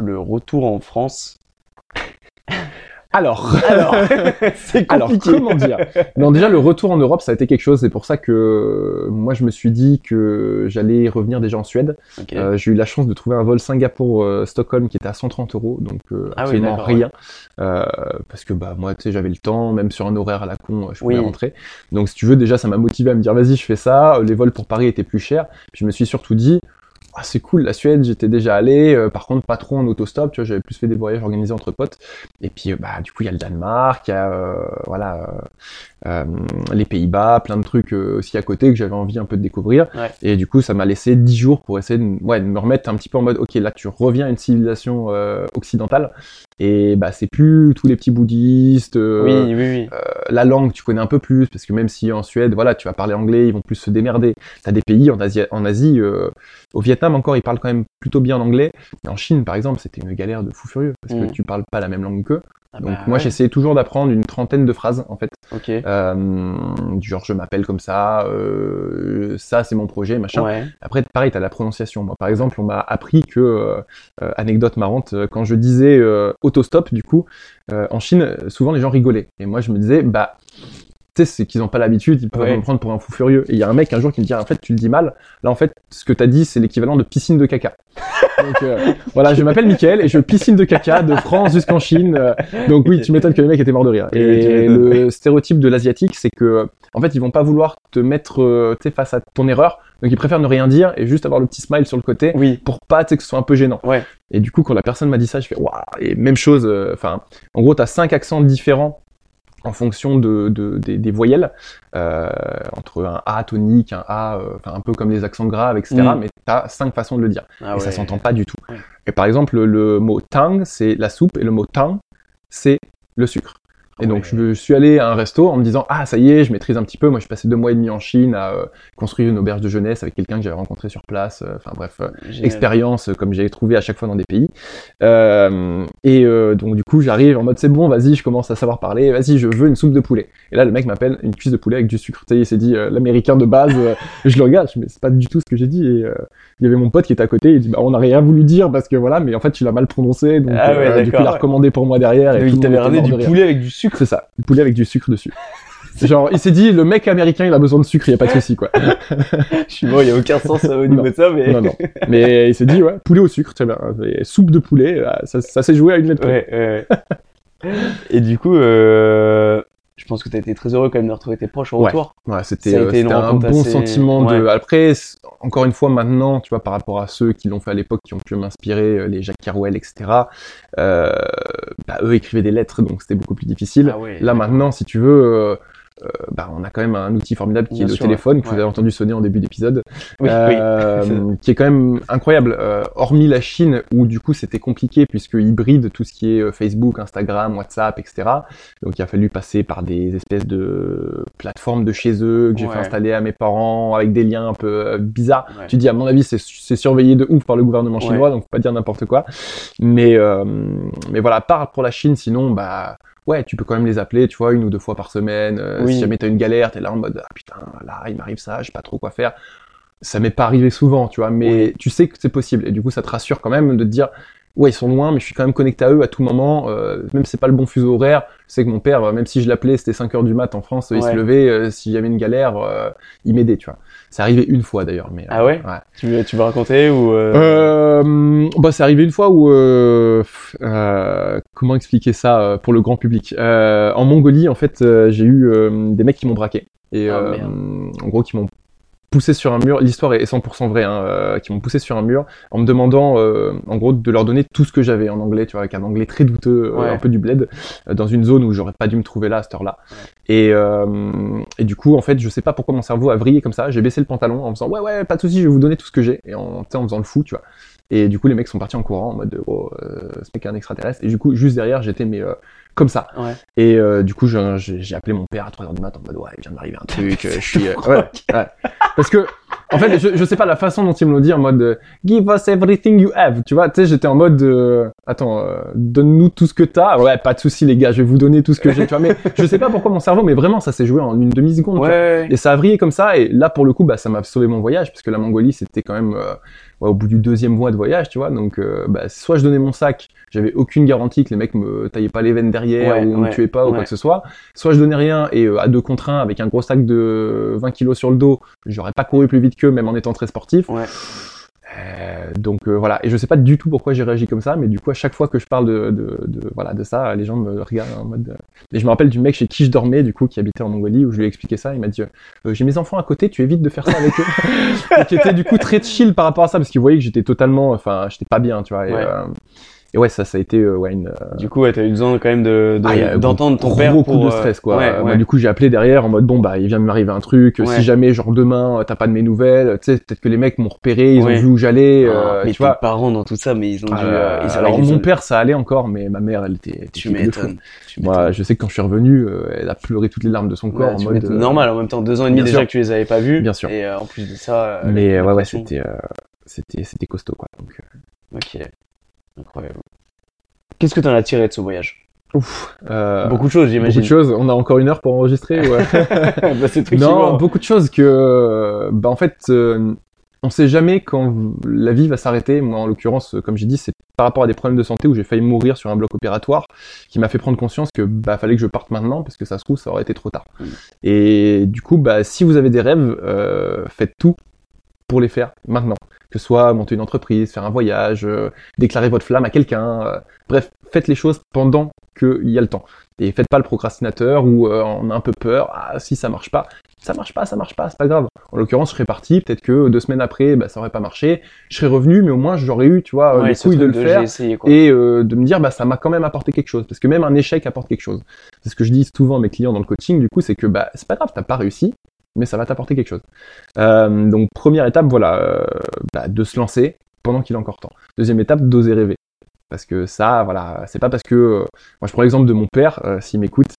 le retour en France. Alors Alors, c'est alors compliqué. comment dire? Non déjà le retour en Europe ça a été quelque chose, c'est pour ça que euh, moi je me suis dit que j'allais revenir déjà en Suède. Euh, j'ai eu la chance de trouver un vol Singapour-Stockholm qui était à 130 euros, donc euh, Ah absolument rien. Euh, parce que bah moi, tu sais, j'avais le temps, même sur un horaire à la con, je pouvais Oui. rentrer. Donc si tu veux, déjà ça m'a motivé à me dire vas-y, je fais ça. Les vols pour Paris étaient plus chers. Puis je me suis surtout dit ah, c'est cool, la Suède, j'étais déjà allé. euh, par contre, pas trop en autostop, tu vois, j'avais plus fait des voyages organisés entre potes. Et puis, euh, bah, du coup, il y a le Danemark, il euh, voilà, euh, les Pays-Bas, plein de trucs euh, aussi à côté que j'avais envie un peu de découvrir. Ouais. Et du coup, ça m'a laissé 10 jours pour essayer de, ouais, de me remettre un petit peu en mode, ok, là, tu reviens à une civilisation euh, occidentale. Et bah, c'est plus tous les petits bouddhistes. oui, oui, oui. la langue, tu connais un peu plus, parce que même si en Suède, voilà, tu vas parler anglais, ils vont plus se démerder. T'as des pays en Asie, en Asie au Vietnam encore, ils parlent quand même plutôt bien anglais. Mais en Chine, par exemple, c'était une galère de fou furieux, parce que tu parles pas la même langue qu'eux. Ah Donc bah, moi, ouais. j'essayais toujours d'apprendre une trentaine de phrases, en fait. Ok. Euh, du genre, je m'appelle comme ça, euh, ça, c'est mon projet, machin. Ouais. Après, pareil, t'as la prononciation. Moi, par exemple, on m'a appris que, euh, euh, anecdote marrante, euh, quand je disais euh, autostop, du coup, euh, en Chine, euh, souvent les gens rigolaient. Et moi, je me disais, bah, sais, c'est qu'ils n'ont pas l'habitude, ils peuvent Ouais. me prendre pour un fou furieux. Et il y a un mec un jour qui me dit, en fait, tu le dis mal. Là, en fait, ce que t'as dit, c'est l'équivalent de piscine de caca. Donc, euh, voilà, je m'appelle Mickaël et je piscine de caca de France jusqu'en Chine. euh, donc oui, tu m'étonnes que le mec était mort de rire. Tu Et le stéréotype de l'asiatique, c'est que, en fait, ils vont pas vouloir te mettre, euh, tu face à ton erreur. Donc ils préfèrent ne rien dire et juste avoir le petit smile sur le côté Oui. pour pas tu que ce soit un peu gênant. Ouais. Et du coup, quand la personne m'a dit ça, je fais waouh. Et même chose. euh, Enfin, en gros, t'as cinq accents différents en fonction de, de- des, des voyelles, euh, entre un A tonique, un A, euh, un peu comme les accents graves, etc. Mm. Mais t'as cinq façons de le dire Ah et ouais. ça s'entend pas du tout. Ouais. Et par exemple, le mot tang, c'est la soupe, et le mot tang, c'est le sucre. Et donc, Ouais. je, suis allé à un resto en me disant, ah, ça y est, je maîtrise un petit peu. Moi, je suis passé deux mois et demi en Chine à euh, construire une auberge de jeunesse avec quelqu'un que j'avais rencontré sur place. Euh, Enfin, bref, euh, expérience euh, comme j'ai trouvé à chaque fois dans des pays. Euh, et euh, donc, du coup, j'arrive en mode, c'est bon, vas-y, je commence à savoir parler. Vas-y, je veux une soupe de poulet. Et là, le mec m'appelle une cuisse de poulet avec du sucre. Tu sais, il s'est dit, l'américain de base. je le regarde, mais c'est pas du tout ce que j'ai dit. Et euh, il y avait mon pote qui était à côté. Il dit, bah, on n'a rien voulu dire parce que voilà, mais en fait, tu l'as mal prononcé. Donc, Ah ouais, du coup, il a recommandé pour moi derrière. Et Donc, il t'avait ramené du poulet avec du sucre. C'est ça, du poulet avec du sucre dessus. Genre, il s'est dit, le mec américain, il a besoin de sucre, il y a pas de souci, quoi. Je suis bon, il y a aucun sens au niveau de ça, mais. Non, non. Mais il s'est dit, ouais, poulet au sucre, très bien. Et soupe de poulet, euh, ça, ça s'est joué à une lettre. ouais. ouais. Et du coup, euh, je pense que tu as été très heureux quand même de retrouver tes proches au Ouais. retour. Ouais, c'était euh, c'était un bon assez- sentiment de. ouais. Après, encore une fois, maintenant, tu vois, par rapport à ceux qui l'ont fait à l'époque, qui ont pu m'inspirer, euh, les Jacques Carouel, etc. Euh, bah, eux écrivaient des lettres, donc c'était beaucoup plus difficile. Ah ouais. Là maintenant, si tu veux, euh, bah, on a quand même un outil formidable qui Bien est le téléphone, ouais. que vous avez entendu sonner en début d'épisode, Oui, euh, oui. qui est quand même incroyable. Euh, hormis la Chine, où du coup c'était compliqué puisque hybride tout ce qui est euh, Facebook, Instagram, WhatsApp, etc. Donc il a fallu passer par des espèces de plateformes de chez eux que j'ai fait installer à mes parents avec des liens un peu euh, bizarres. Ouais. Tu dis à mon avis c'est surveillé de ouf par le gouvernement chinois, donc faut pas dire n'importe quoi. Mais euh, mais voilà, part pour la Chine, sinon bah ouais, tu peux quand même les appeler, tu vois, une ou deux fois par semaine. Euh, Oui. Si jamais t'as une galère, t'es là en mode ah putain, là il m'arrive ça, je sais pas trop quoi faire. Ça m'est pas arrivé souvent, tu vois, mais tu sais que c'est possible et du coup ça te rassure quand même de te dire ouais ils sont loin, mais je suis quand même connecté à eux à tout moment, euh, même si c'est pas le bon fuseau horaire. Je sais que mon père, euh, même si je l'appelais, c'était 5 heures du mat en France, il Ouais. se levait, euh, si j'avais une galère, euh, il m'aidait, tu vois. C'est arrivé une fois d'ailleurs, mais euh, Ah ouais? Tu veux, tu veux raconter ou euh, euh, bah, c'est arrivé une fois où, euh, euh, comment expliquer ça euh, pour le grand public? Euh, En Mongolie, en fait, euh, j'ai eu euh, des mecs qui m'ont braqué et Ah, euh, en gros qui m'ont poussé sur un mur. L'histoire est 100% vraie, hein, euh, qui m'ont poussé sur un mur en me demandant, euh, en gros, de leur donner tout ce que j'avais en anglais, tu vois, avec un anglais très douteux, euh, un peu du bled, euh, dans une zone où j'aurais pas dû me trouver là à cette heure-là. Et, euh, et du coup, en fait, je sais pas pourquoi mon cerveau a vrillé comme ça. J'ai baissé le pantalon en faisant ouais ouais, pas de souci, je vais vous donner tout ce que j'ai, et en, en faisant le fou, tu vois. Et du coup, les mecs sont partis en courant en mode oh, euh, ce mec est un extraterrestre. Et du coup, juste derrière, j'étais mais euh, comme ça. Ouais. Et euh, du coup, j'ai appelé mon père à 3h du matin en mode ouais, il vient de m'arriver un truc. euh, je suis euh, ouais, ouais. Parce que en fait, je, je sais pas la façon dont ils me l'ont dit en mode euh, give us everything you have. Tu vois, tu sais, j'étais en mode euh, attends, euh, donne-nous tout ce que t'as. Ouais, pas de souci les gars, je vais vous donner tout ce que j'ai. Tu vois, mais je sais pas pourquoi mon cerveau, mais vraiment, ça s'est joué en une demi seconde. Ouais. Et ça a vrillé comme ça, et là, pour le coup, bah, ça m'a sauvé mon voyage, parce que la Mongolie, c'était quand même euh, ouais, au bout du deuxième mois de voyage, tu vois. Donc, euh, bah, soit je donnais mon sac, j'avais aucune garantie que les mecs me taillaient pas les veines derrière, Ouais, ou me tuaient pas, ou quoi que ce soit. Soit je donnais rien, et à deux contre un, avec un gros sac de 20 kilos sur le dos, j'aurais pas couru plus vite qu'eux, même en étant très sportif. Ouais. Euh, donc euh, voilà, et je sais pas du tout pourquoi j'ai réagi comme ça, mais du coup à chaque fois que je parle de, de, de- voilà de ça, les gens me regardent en mode. euh, Et je me rappelle du mec chez qui je dormais, du coup qui habitait en Mongolie, où je lui ai expliqué ça, il m'a dit j'ai mes enfants à côté, tu évites de faire ça avec eux, et qui était du coup très chill par rapport à ça, parce qu'il voyait que j'étais totalement, enfin j'étais pas bien, tu vois. Et, Ouais. Et ouais, ça, ça a été euh, ouais une. euh, Du coup, ouais, t'as eu besoin quand même de, de- ah, d'entendre ton père coup pour de euh, stress quoi. Ouais, Euh, ouais. bah, du coup j'ai appelé derrière en mode bon bah il vient de m'arriver un truc. Si jamais genre demain t'as pas de mes nouvelles, tu sais peut-être que les mecs m'ont repéré, ils ont vu où j'allais, Ah, mais tu tes vois. parents dans tout ça, mais ils ont dû. Euh, euh, ils- alors ils ont- mon père ça allait encore, mais ma mère elle était. Tu m'étonnes. Moi je sais que quand je suis revenu, elle a pleuré toutes les larmes de son corps en mode. normal. En même temps, deux ans et demi déjà que tu les avais pas vus. Bien sûr. Et en plus de ça. Mais ouais ouais c'était c'était c'était costaud quoi. Donc, Ok. Incroyable. Qu'est-ce que t'en as tiré de ce voyage? Ouf. Euh, Beaucoup de choses, beaucoup j'imagine. de choses. On a encore une heure pour enregistrer. Ouais. bah, Non, beaucoup de choses que, euh, bah, en fait, euh, on sait jamais quand la vie va s'arrêter. Moi, en l'occurrence, euh, comme j'ai dit, c'est par rapport à des problèmes de santé où j'ai failli mourir sur un bloc opératoire qui m'a fait prendre conscience que bah fallait que je parte maintenant parce que ça se trouve ça aurait été trop tard. Mm. Et du coup, bah si vous avez des rêves, euh, faites tout pour les faire maintenant. Que ce soit monter une entreprise, faire un voyage, euh, déclarer votre flamme à quelqu'un. euh, bref, faites les choses pendant qu'il y a le temps. Et faites pas le procrastinateur où euh, on a un peu peur. Ah, si ça marche pas, ça marche pas, ça marche pas, c'est pas grave. En l'occurrence, je serais parti. Peut-être que deux semaines après, bah, ça aurait pas marché. Je serais revenu, mais au moins j'aurais eu, tu vois, Ouais, les couilles de le faire essayé, et euh, de me dire bah ça m'a quand même apporté quelque chose parce que même un échec apporte quelque chose c'est ce que je dis souvent à mes clients dans le coaching du coup c'est que bah c'est pas grave t'as pas réussi mais ça va t'apporter quelque chose. Euh, donc première étape voilà euh, bah, de se lancer pendant qu'il est encore temps. Deuxième étape d'oser rêver Parce que ça, voilà, c'est pas parce que. euh, moi, je prends l'exemple de mon père, euh, s'il m'écoute,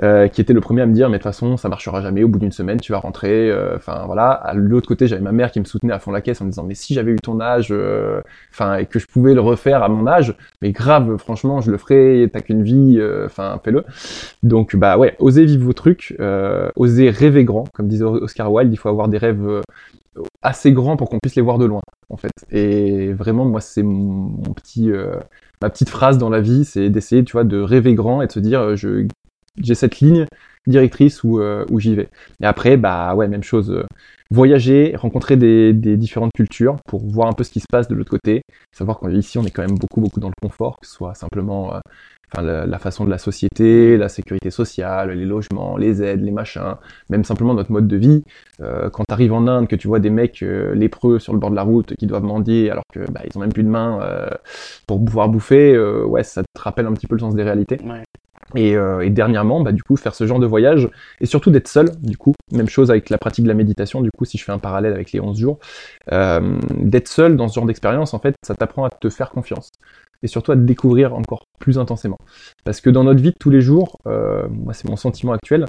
euh, qui était le premier à me dire, mais de toute façon, ça marchera jamais. Au bout d'une semaine, tu vas rentrer. Enfin, voilà. À l'autre côté, j'avais ma mère qui me soutenait à fond la caisse en me disant, mais si j'avais eu ton âge, enfin, et que je pouvais le refaire à mon âge, mais grave, franchement, je le ferai. T'as qu'une vie, enfin, fais-le. Donc, bah ouais, osez vivre vos trucs, osez rêver grand, comme disait Oscar Wilde. Il faut avoir des rêves assez grands pour qu'on puisse les voir de loin, en fait. Et vraiment, moi, c'est mon mon petit, euh, ma petite phrase dans la vie, c'est d'essayer, tu vois, de rêver grand et de se dire, euh, je, j'ai cette ligne directrice où, euh, où j'y vais. Et après, bah ouais, même chose. euh, voyager, rencontrer des, des différentes cultures pour voir un peu ce qui se passe de l'autre côté. Savoir qu'ici, on est quand même beaucoup, beaucoup dans le confort, que ce soit simplement euh, enfin, la, façon de la société, la sécurité sociale, les logements, les aides, les machins, même simplement notre mode de vie. Euh, quand tu arrives en Inde, que tu vois des mecs euh, lépreux sur le bord de la route qui doivent mendier alors que bah, ils ont même plus de main pour pouvoir bouffer, ouais, ça te rappelle un petit peu le sens des réalités. Ouais. Et, euh, et dernièrement, bah, du coup, faire ce genre de voyage, et surtout d'être seul, du coup, même chose avec la pratique de la méditation, du coup, si je fais un parallèle avec les 11 jours, euh, d'être seul dans ce genre d'expérience, en fait, ça t'apprend à te faire confiance, et surtout à te découvrir encore plus intensément. Parce que dans notre vie de tous les jours, euh, moi c'est mon sentiment actuel,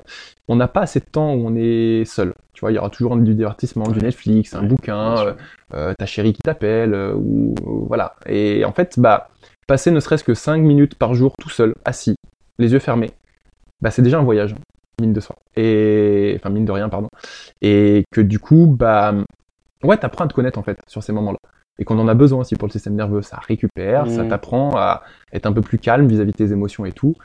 on n'a pas assez de temps où on est seul. Tu vois, il y aura toujours du divertissement, du. Netflix, un Ouais, bouquin, euh, euh, ta chérie qui t'appelle, euh, ou voilà. Et en fait, bah, passer ne serait-ce que 5 minutes par jour tout seul, assis, les yeux fermés, bah, c'est déjà un voyage, mine de soi. Et, enfin, mine de rien, pardon. Et que du coup, bah, ouais, t'apprends à te connaître, en fait, sur ces moments-là. Et qu'on en a besoin aussi pour le système nerveux, ça récupère, ça Mhm. t'apprend à être un peu plus calme vis-à-vis de tes émotions et tout.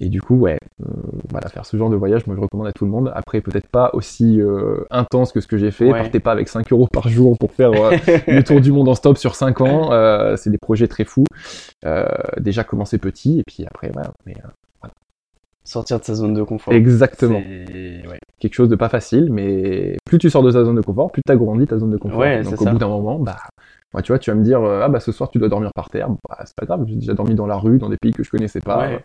Et du coup, ouais, euh, voilà, faire ce genre de voyage, moi je recommande à tout le monde. Après, peut-être pas aussi euh, intense que ce que j'ai fait. Ouais. Partez pas avec 5 euros par jour pour faire euh, le tour du monde en stop sur 5 ans. C'est des projets très fous. Déjà commencer petit et puis après, ouais, mais Sortir de sa zone de confort. exactement. Ouais. Quelque chose de pas facile, mais plus tu sors de ta zone de confort, plus tu agrandis ta zone de confort. Ouais, Donc au ça. bout d'un moment, bah, tu vois, tu vas me dire, euh, ah bah ce soir tu dois dormir par terre. Bah, c'est pas grave, j'ai déjà dormi dans la rue, dans des pays que je connaissais pas. Ouais.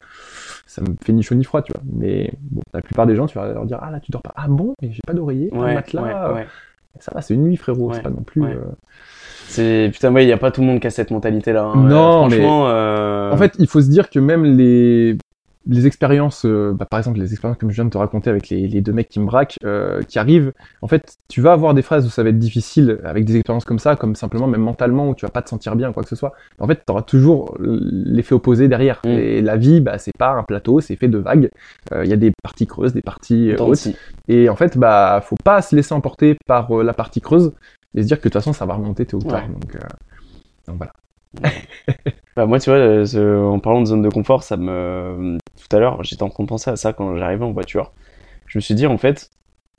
Ça me fait ni chaud ni froid, tu vois. Mais bon, la plupart des gens, tu vas leur dire, ah là tu dors pas. Ah bon, mais j'ai pas d'oreiller, pas de matelas. Ça va, c'est une nuit, frérot. C'est pas non plus. euh, C'est putain, ouais, il y a pas tout le monde qui a cette mentalité-là. hein. Non, Euh, mais- euh, En fait, il faut se dire que même les, les expériences, euh, bah, par exemple les expériences comme je viens de te raconter avec les, les deux mecs qui me braquent, euh, qui arrivent, en fait, tu vas avoir des phases où ça va être difficile avec des expériences comme ça, comme simplement même mentalement où tu vas pas te sentir bien, quoi que ce soit. En fait, tu auras toujours l'effet opposé derrière. Mm. Et la vie, bah, c'est pas un plateau, c'est fait de vagues. Euh, Il y a des parties creuses, des parties euh, hautes. Et en fait, bah, faut pas se laisser emporter par euh, la partie creuse et se dire que de toute façon, ça va remonter tôt ou tard. Ouais. Donc, euh, donc voilà. Bah, moi, tu vois, en parlant de zone de confort, ça me. Tout à l'heure, j'étais en train de penser à ça quand j'arrivais en voiture. Je me suis dit, en fait,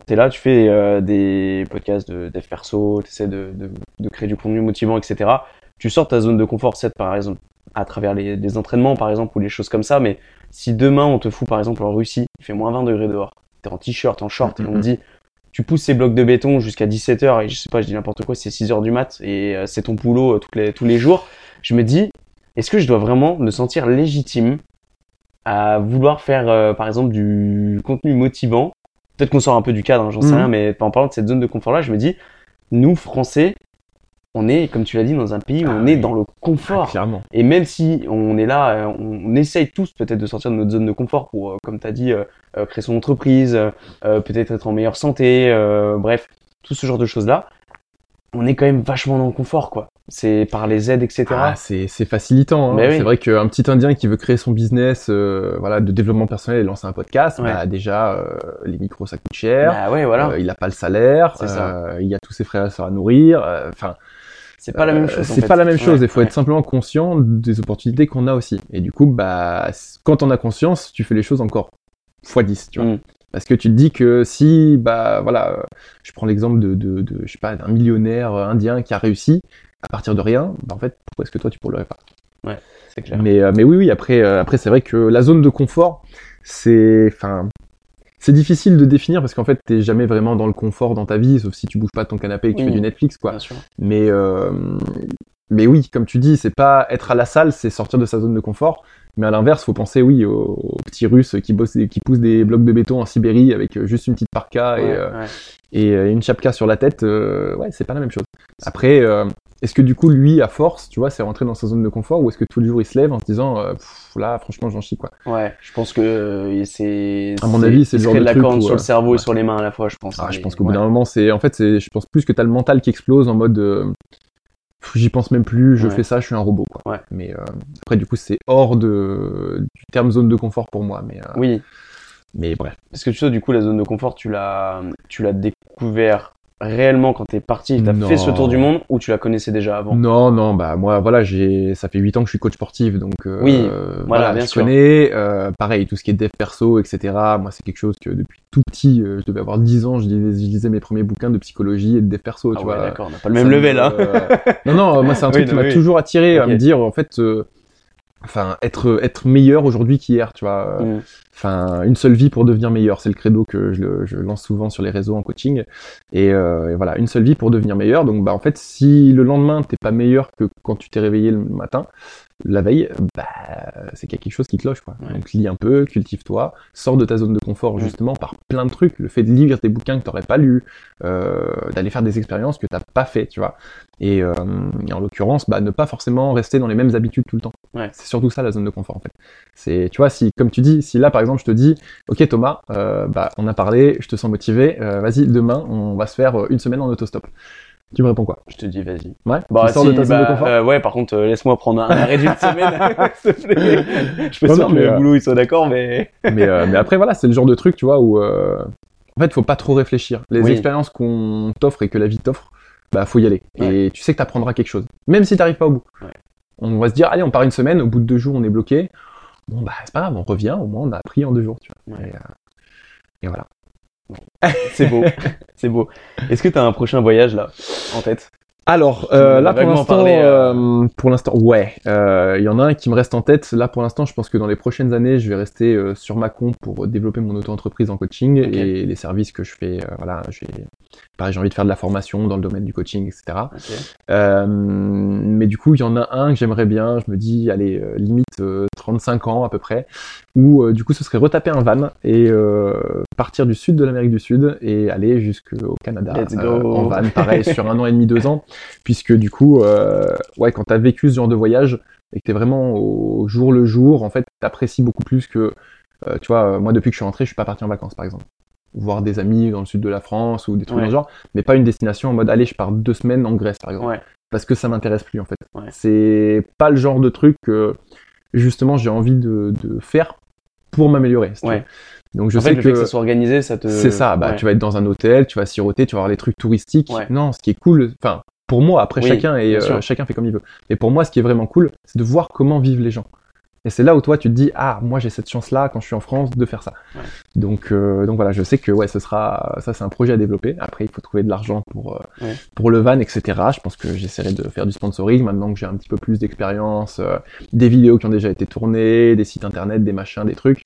t'es là, tu fais euh, des podcasts de dev perso, t'essaies de, de, de créer du contenu motivant, etc. Tu sors ta zone de confort, certes, par exemple, à travers les, des entraînements, par exemple, ou les choses comme ça, mais si demain on te fout, par exemple, en Russie, il fait moins 20 degrés dehors, t'es en t-shirt, en short, et on te dit, tu pousses ces blocs de béton jusqu'à 17h, et je sais pas, je dis n'importe quoi, c'est 6h du mat, et euh, c'est ton boulot euh, toutes les, tous les jours, je me dis, est-ce que je dois vraiment me sentir légitime à vouloir faire, euh, par exemple, du contenu motivant? Peut-être qu'on sort un peu du cadre, hein, j'en sais Mhm. rien, mais en parlant de cette zone de confort-là, je me dis, nous, Français, on est, comme tu l'as dit, dans un pays où Ah on est oui. dans le Ah, confort. clairement. Et même si on est là, euh, on, on essaye tous peut-être de sortir de notre zone de confort pour, euh, comme tu as dit, euh, créer son entreprise, euh, peut-être être en meilleure santé, euh, bref, tout ce genre de choses-là, on est quand même vachement dans le confort, quoi. C'est par les aides, etc. Ah, c'est facilitant. hein. Oui. C'est vrai qu'un petit Indien qui veut créer son business euh, voilà, de développement personnel et lancer un podcast, Ouais. bah, déjà, euh, les micros, ça coûte cher. bah ouais, voilà. Il a pas le salaire. Ça. il y a tous ses frères et sœurs à nourrir. Enfin, c'est pas la même euh, chose. C'est pas la même chose. Ouais, Il faut ouais. être simplement conscient des opportunités qu'on a aussi. Et du coup, bah, quand on a conscience, tu fais les choses encore x 10, tu vois. Mm. Parce que tu te dis que si, bah voilà, je prends l'exemple de, de, de, je sais pas, d'un millionnaire indien qui a réussi à partir de rien, bah en fait, pourquoi est-ce que toi tu pourrais pas? C'est clair. mais, euh, mais oui, oui, après, euh, après c'est vrai que la zone de confort, c'est. Enfin. C'est difficile de définir parce qu'en fait, t'es jamais vraiment dans le confort dans ta vie, sauf si tu bouges pas de ton canapé et que tu fais du Netflix, quoi. Bien sûr. Mais, euh, mais oui, comme tu dis, c'est pas être à la salle, c'est sortir de sa zone de confort. Mais à l'inverse, faut penser, oui, aux, aux petits Russes qui, bossent, qui poussent des blocs de béton en Sibérie avec euh, juste une petite parka et, euh, ouais. et euh, une chapka sur la tête. euh, ouais, c'est pas la même chose. Après, euh, est-ce que du coup, lui, à force, tu vois, c'est rentré dans sa zone de confort ou est-ce que tous les jours il se lève en se disant, euh, Pff, là, franchement, j'en chie quoi? Ouais, je pense que euh, c'est. À mon avis, c'est le genre de la truc où, sur euh, le cerveau et sur les mains à la fois, je pense. Ah, je Mais- pense qu'au bout d'un moment, c'est, en fait, c'est, je pense plus que t'as le mental qui explose en mode, euh, j'y pense même plus, je Ouais. fais ça, je suis un robot quoi. Ouais. Mais euh, après, du coup, c'est hors de du terme zone de confort pour moi. Mais, euh, Oui, mais bref. parce que tu sais, du coup, la zone de confort, tu l'as découvert réellement quand t'es parti, t'as fait ce tour du monde ou tu la connaissais déjà avant? Non, non, bah moi, voilà, j'ai, ça fait 8 ans que je suis coach sportif, donc euh, Oui, euh, voilà, bien je sûr. connais. euh, pareil, tout ce qui est dev perso, etc. Moi, c'est quelque chose que depuis tout petit, euh, je devais avoir 10 ans, je lisais, je lisais mes premiers bouquins de psychologie et de dev perso, Ah tu ouais, vois. d'accord, on n'a pas le même me- level, hein. euh, non, non, moi c'est un truc Oui, qui m'a oui. toujours attiré à me dire en fait, euh, enfin être être meilleur aujourd'hui qu'hier, tu vois. Mm. Enfin, une seule vie pour devenir meilleur, c'est le credo que je lance souvent sur les réseaux en coaching. Et, euh, et voilà, une seule vie pour devenir meilleur. Donc bah en fait, si le lendemain t'es pas meilleur que quand tu t'es réveillé le matin, la veille, bah c'est qu'il y a quelque chose qui cloche quoi. Ouais. Donc lis un peu, cultive-toi, sors de ta zone de confort justement par plein de trucs. Le fait de lire des bouquins que t'aurais pas lus, euh, d'aller faire des expériences que t'as pas fait, tu vois. Et, euh, et en l'occurrence, bah, ne pas forcément rester dans les mêmes habitudes tout le temps. Ouais. C'est surtout ça la zone de confort en fait. C'est, tu vois, si comme tu dis, si là par exemple je te dis, ok Thomas, euh, bah on a parlé, je te sens motivé, euh, vas-y demain on va se faire euh, une semaine en autostop. Tu me réponds quoi? Je te dis, vas-y. Ouais. Bah, tu sors si, de ta zone bah, de confort? euh, ouais, par contre, euh, laisse-moi prendre un arrêt d'une semaine, s'il te plaît. Je Non, sûr que le boulot, ils soient d'accord, mais... mais, euh, mais après voilà, c'est le genre de truc, tu vois, où euh, en fait faut pas trop réfléchir. Les Oui. expériences qu'on t'offre et que la vie t'offre, bah faut y aller. Ouais. Et tu sais que t'apprendras quelque chose, même si t'arrives pas au bout. Ouais. On va se dire, allez, on part une semaine, au bout de deux jours on est bloqué. Bon bah c'est pas grave, on revient, au moins on a appris en deux jours, tu vois. Ouais. Et, euh, et voilà. C'est beau, c'est beau. Est-ce que t'as un prochain voyage, là, en tête? Alors, euh, là pour l'instant, euh. euh, pour l'instant, ouais, euh, il y en a un qui me reste en tête. Là pour l'instant, je pense que dans les prochaines années, je vais rester euh, sur ma compte pour développer mon auto-entreprise en coaching et les services que je fais. voilà, j'ai, pareil, j'ai envie de faire de la formation dans le domaine du coaching, etc. Ok. Euh, mais du coup, il y en a un que j'aimerais bien. Je me dis, allez, limite euh, 35 ans à peu près, où du coup, ce serait retaper un van et partir du sud de l'Amérique du Sud et aller jusqu'au Canada en van, pareil, sur un an et demi, deux ans, puisque du coup, euh, ouais, quand t'as vécu ce genre de voyage et que t'es vraiment au jour le jour, en fait, t'apprécies beaucoup plus que, euh, tu vois, euh, moi depuis que je suis rentré, je suis pas parti en vacances, par exemple voir des amis dans le sud de la France ou des trucs Ouais. dans genre, mais pas une destination en mode allez je pars deux semaines en Grèce par exemple Ouais. parce que ça m'intéresse plus en fait. Ouais. C'est pas le genre de truc que justement j'ai envie de, de faire pour m'améliorer. si tu. Donc je en sais fait, le que, fait que ça soit organisé, ça te... c'est ça. Bah Ouais. tu vas être dans un hôtel, tu vas siroter, tu vas voir les trucs touristiques. Ouais. Non, ce qui est cool, enfin pour moi après Oui, chacun et euh, chacun fait comme il veut. Mais pour moi, ce qui est vraiment cool, c'est de voir comment vivent les gens. Et c'est là où toi tu te dis ah moi j'ai cette chance là quand je suis en France de faire ça. Ouais. Donc euh, donc voilà je sais que ouais ce sera ça c'est un projet à développer. Après il faut trouver de l'argent pour euh, Ouais. pour le van etc. Je pense que j'essaierai de faire du sponsoring maintenant que j'ai un petit peu plus d'expérience, euh, des vidéos qui ont déjà été tournées, des sites internet, des machins, des trucs.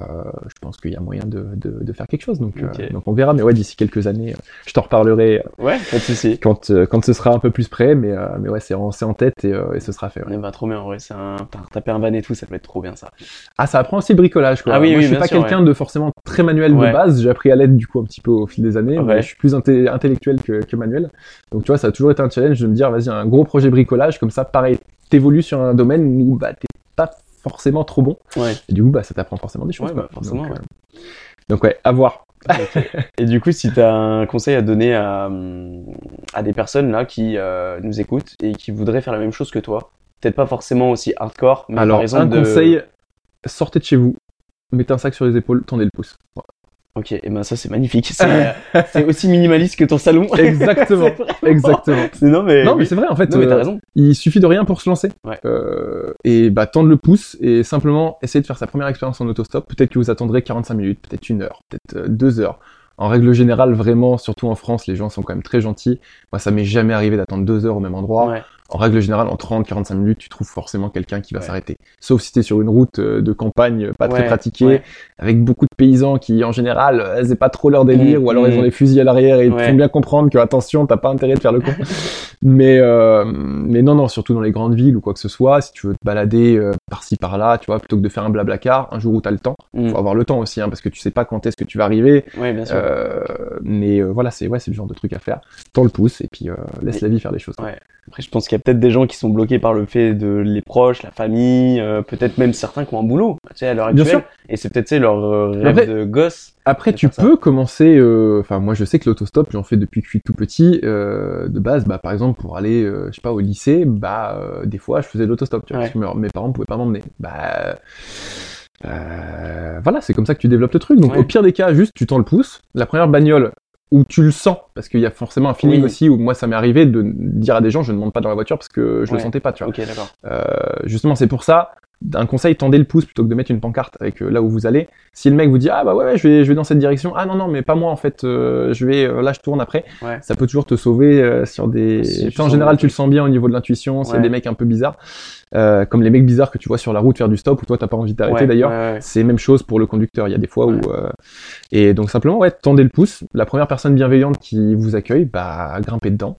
Euh, je pense qu'il y a moyen de, de, de faire quelque chose. Donc euh, Ok. donc on verra. Mais ouais d'ici quelques années euh, je t'en reparlerai Ouais, pas de souci. quand euh, quand ce sera un peu plus prêt. Mais euh, mais ouais c'est en, en tête et, euh, et ce sera fait. ouais. Eh ben, trop bien, en vrai, c'est un... Tapé un van et tout, ça peut être trop bien, ça. Ah, ça apprend aussi le bricolage, quoi. Ah oui, Moi, oui, je suis pas quelqu'un de forcément très manuel Ouais. de base. J'ai appris à l'aide, du coup, un petit peu au fil des années. Ouais. Mais je suis plus inté- intellectuel que, que manuel. Donc, tu vois, ça a toujours été un challenge de me dire, vas-y, un gros projet bricolage, comme ça, pareil, t'évolues sur un domaine où, bah, t'es pas forcément trop bon. Ouais. Et du coup, bah, ça t'apprend forcément des choses, Ouais, bah, forcément, donc, ouais. euh, donc, ouais, à voir. Et du coup, si tu as un conseil à donner à, à des personnes là qui euh, nous écoutent et qui voudraient faire la même chose que toi, peut-être pas forcément aussi hardcore, mais Alors, par exemple un de... conseil, sortez de chez vous, mettez un sac sur les épaules, tendez le pouce. Ok, et ben ça c'est magnifique. C'est aussi minimaliste que ton salon. Exactement. Vraiment- Exactement. Non mais, Non, mais c'est vrai, en fait. Non mais t'as euh, raison. Il suffit de rien pour se lancer. Ouais. Euh, et bah tendre le pouce et simplement essayer de faire sa première expérience en autostop. Peut-être que vous attendrez 45 minutes, peut-être une heure, peut-être euh, deux heures. En règle générale, vraiment, surtout en France, les gens sont quand même très gentils. Moi, ça m'est jamais arrivé d'attendre deux heures au même endroit. Ouais. En règle générale, en 30-45 minutes, tu trouves forcément quelqu'un qui va Ouais. s'arrêter. Sauf si t'es sur une route euh, de campagne pas très pratiquée, ouais. avec beaucoup de paysans qui, en général, euh, c'est pas trop leur délire, Mm, ou alors ils mm. ont les fusils à l'arrière et ils font bien comprendre que attention, t'as pas intérêt de faire le con. Mais, euh, mais non, non, surtout dans les grandes villes ou quoi que ce soit, si tu veux te balader euh, par-ci par-là, tu vois, plutôt que de faire un blabla car, un jour où tu as le temps, Mm. faut avoir le temps aussi, hein, parce que tu sais pas quand est-ce que tu vas arriver. Ouais, bien sûr. Euh, mais voilà, c'est ouais, le genre de truc à faire. Tends le pouce et puis laisse Et- la vie faire les choses. Ouais. Après, je pense qu'il y a peut-être des gens qui sont bloqués par le fait de les proches, la famille, peut-être même certains qui ont un boulot, tu sais, à l'heure Bien actuelle. sûr. Et c'est peut-être, tu sais, leur rêve Après- de gosse. Après, tu ça. peux commencer. euh, Enfin, moi, je sais que l'autostop, j'en fais depuis que je suis tout petit. euh, de base, bah, par exemple, pour aller, euh, je sais pas, au lycée, bah, euh, des fois, je faisais de l'autostop, tu vois, Ouais. parce que mes, parents pouvaient pas m'emmener. Bah, euh, voilà, c'est comme ça que tu développes le truc. Donc, Ouais. au pire des cas, juste, tu tends le pouce. La première bagnole où tu le sens, parce qu'il y a forcément un feeling Oui. aussi où moi, ça m'est arrivé de dire à des gens, je ne monte pas dans la voiture parce que je Ouais. le sentais pas, tu vois. Justement, c'est pour ça, un conseil, tendez le pouce plutôt que de mettre une pancarte avec euh, là où vous allez. Si le mec vous dit ah bah ouais, ouais je vais je vais dans cette direction, ah non non mais pas moi en fait, euh, je vais euh, là je tourne après. Ouais. Ça peut toujours te sauver euh, sur des. Si Enfin, en général tu le sens bien au niveau de l'intuition. S'il y a Ouais. des mecs un peu bizarres, euh, comme les mecs bizarres que tu vois sur la route faire du stop ou toi t'as pas envie d'arrêter Ouais, d'ailleurs. ouais, ouais. C'est même chose pour le conducteur. Il y a des fois Ouais. où euh, et donc simplement ouais tendez le pouce. La première personne bienveillante qui vous accueille, bah grimpez dedans.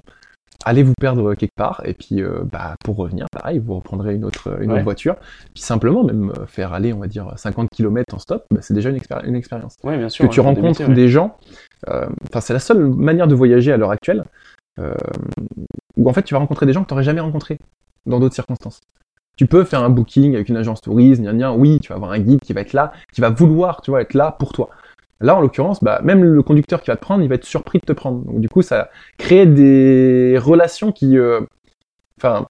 Allez vous perdre quelque part et puis euh, bah pour revenir pareil vous reprendrez une autre une Ouais. autre voiture puis simplement même euh, faire aller on va dire 50 km en stop bah, c'est déjà une, expéri- une expérience Ouais, bien sûr. que tu rencontres des gens euh, enfin c'est la seule manière de voyager à l'heure actuelle euh, où en fait tu vas rencontrer des gens que tu n'aurais jamais rencontrés dans d'autres circonstances tu peux faire un booking avec une agence tourisme, gna gna, oui, tu vas avoir un guide qui va être là, qui va vouloir, tu vois, être là pour toi. Là, en l'occurrence, bah, même le conducteur qui va te prendre, il va être surpris de te prendre. Donc, du coup, ça crée des relations qui, euh, enfin,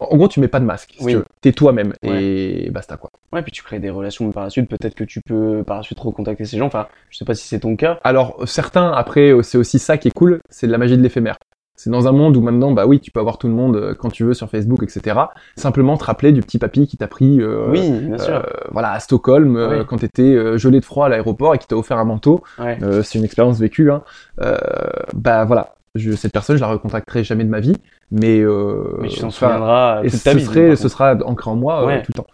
en gros, tu mets pas de masque. Si Oui. T'es toi-même et basta quoi. Ouais, puis tu crées des relations par la suite. Peut-être que tu peux par la suite recontacter ces gens. Enfin, je sais pas si c'est ton cas. Alors, certains, après, euh, c'est aussi ça qui est cool, c'est de la magie de l'éphémère. C'est dans un monde où maintenant, bah oui, tu peux avoir tout le monde euh, quand tu veux sur Facebook, etc. Simplement te rappeler du petit papy qui t'a pris, euh, oui, bien sûr. euh, voilà, à Stockholm, euh, Oui. quand t'étais euh, gelé de froid à l'aéroport et qui t'a offert un manteau. Ouais. Euh, c'est une expérience vécue. Hein. Euh, bah voilà, je, cette personne, je la recontacterai jamais de ma vie, mais, euh, Mais tu t'en souviendras et toute ta ce vie. serait, ce sera ancré en moi euh, Ouais. tout le temps.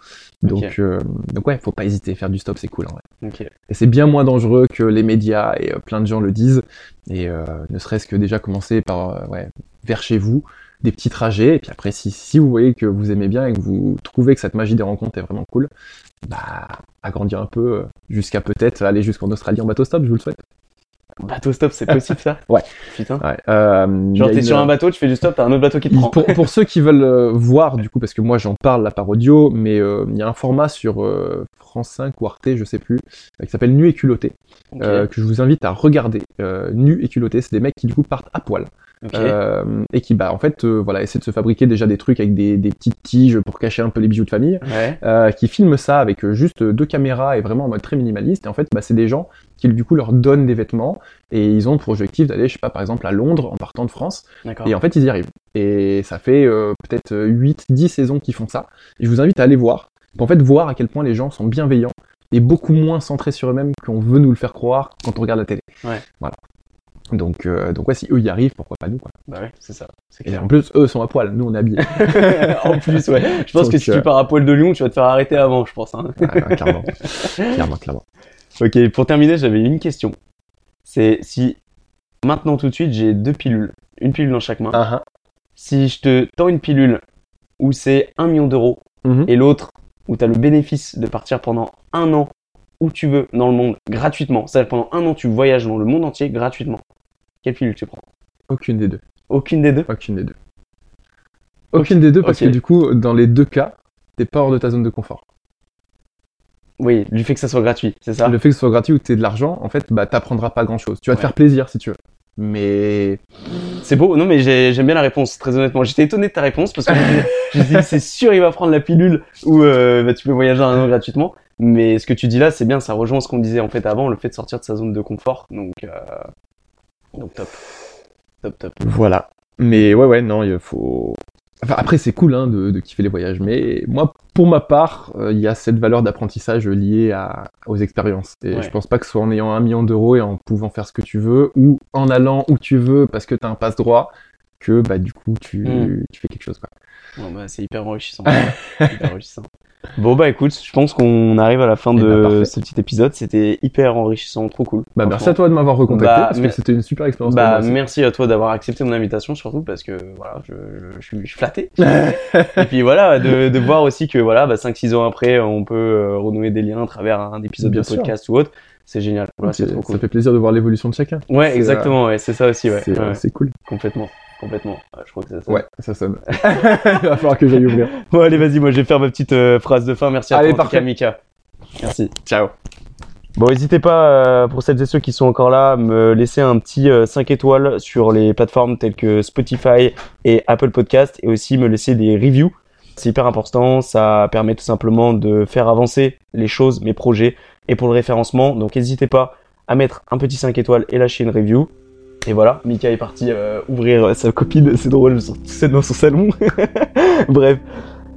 Donc, euh, donc ouais, faut pas hésiter, faire du stop, c'est cool. en vrai. contre. Ok. Et c'est bien moins dangereux que les médias et euh, plein de gens le disent. Et euh, ne serait-ce que déjà commencer par euh, ouais, vers chez vous, des petits trajets. Et puis après, si, si vous voyez que vous aimez bien et que vous trouvez que cette magie des rencontres est vraiment cool, bah agrandir un peu jusqu'à peut-être aller jusqu'en Australie en bateau stop, je vous le souhaite. Bateau stop, c'est possible ça Ouais. Putain. Ouais, euh, Genre t'es une- sur un bateau, tu fais du stop, t'as un autre bateau qui te prend. pour, pour ceux qui veulent euh, voir, du coup, parce que moi j'en parle là par audio, mais euh, il y a un format sur euh, France 5 ou Arte, je sais plus, euh, qui s'appelle Nu et culotté, euh, que je vous invite à regarder. Euh, nu et culotté, c'est des mecs qui du coup partent à poil. Euh, et qui bah en fait euh, voilà essaient de se fabriquer déjà des trucs avec des, des petites tiges pour cacher un peu les bijoux de famille. Ouais. euh, qui filment ça avec euh, juste deux caméras et vraiment en mode très minimaliste. Et en fait bah, c'est des gens qui du coup leur donnent des vêtements et ils ont pour objectif d'aller je sais pas par exemple à Londres en partant de France. Et en fait ils y arrivent. Et ça fait euh, peut-être 8 10 saisons qu'ils font ça. Et je vous invite à aller voir. Pour en fait voir à quel point les gens sont bienveillants et beaucoup moins centrés sur eux-mêmes qu'on veut nous le faire croire quand on regarde la télé. Ouais. voilà donc, euh, donc ouais, si eux y arrivent, pourquoi pas nous quoi. Bah ouais, c'est ça. Et clair. en plus, eux sont à poil, nous on est habillés. en plus, ouais. Je pense que si euh, tu pars à poil de Lyon, tu vas te faire arrêter avant, je pense. Hein. Clairement. clairement, clairement. Ok, pour terminer, j'avais une question. C'est si maintenant tout de suite j'ai deux pilules, une pilule dans chaque main. Ah, Si je te tends une pilule où c'est un million d'euros Mhm. et l'autre où tu as le bénéfice de partir pendant un an où tu veux dans le monde gratuitement, c'est-à-dire pendant un an tu voyages dans le monde entier gratuitement, quelle pilule tu prends? Aucune des deux. Aucune des deux? Aucune des deux. Aucune des deux parce que du coup, dans les deux cas, t'es pas hors de ta zone de confort. Oui, du fait que ça soit gratuit, c'est ça? Le fait que ce soit gratuit ou que t'aies de l'argent, en fait, bah t'apprendras pas grand chose. Tu vas te faire plaisir si tu veux. Mais C'est beau, non mais j'ai- j'aime bien la réponse, très honnêtement. J'étais étonné de ta réponse parce que je me c'est sûr il va prendre la pilule où euh, bah, tu peux voyager un an gratuitement. Mais ce que tu dis là, c'est bien, ça rejoint ce qu'on disait en fait avant, le fait de sortir de sa zone de confort. Donc, euh, donc top. Top, top. voilà. Mais ouais, ouais, non, il faut. Enfin, après, c'est cool hein, de, de kiffer les voyages. Mais moi, pour ma part, euh, il y a cette valeur d'apprentissage liée à, aux expériences. Et Ouais. je pense pas que ce soit en ayant un million d'euros et en pouvant faire ce que tu veux, ou en allant où tu veux parce que t'as un passe droit, que bah du coup tu, Mm. tu fais quelque chose. Quoi. Bon, bah, c'est hyper enrichissant. hyper enrichissant. Bon bah écoute, je pense qu'on arrive à la fin Eh ben, de parfait. ce petit épisode. C'était hyper enrichissant, trop cool. Bah, merci à toi de m'avoir recontacté Bah, parce que c'était une super expérience. pour Bah moi merci à toi d'avoir accepté mon invitation surtout parce que voilà, je, je, je suis, je suis flatté. Et puis voilà, de, de voir aussi que voilà, bah, 5-6 ans après, on peut euh, renouer des liens à travers un épisode Bien de sûr. podcast ou autre. C'est génial. Voilà, c'est C'est- trop cool. Ça fait plaisir de voir l'évolution de chacun. Ouais, exactement, ouais, c'est ça aussi, ouais. C'est Ouais, cool. Complètement, complètement. Ouais, je crois que ça. Ouais, ça sonne. Il va falloir que j'aille ouvrir. Bon, allez, vas-y, moi je vais faire ma petite euh, phrase de fin. Merci à Allez, toi, en tout cas, parfait. Mika. Merci. Ciao. Bon, n'hésitez pas, euh, pour celles et ceux qui sont encore là, à me laisser un petit euh, 5 étoiles sur les plateformes telles que Spotify et Apple Podcast et aussi me laisser des reviews. C'est hyper important, ça permet tout simplement de faire avancer les choses, mes projets et pour le référencement. Donc n'hésitez pas à mettre un petit 5 étoiles et lâcher une review. Et voilà, Mika est parti euh, ouvrir sa copine, c'est drôle, sur- dans son salon. Bref,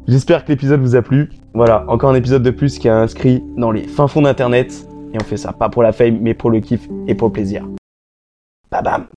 j'espère que l'épisode vous a plu. Voilà, encore un épisode de plus qui est inscrit dans les fins fonds d'internet. Et on fait ça pas pour la fame, mais pour le kiff et pour le plaisir. Bam bam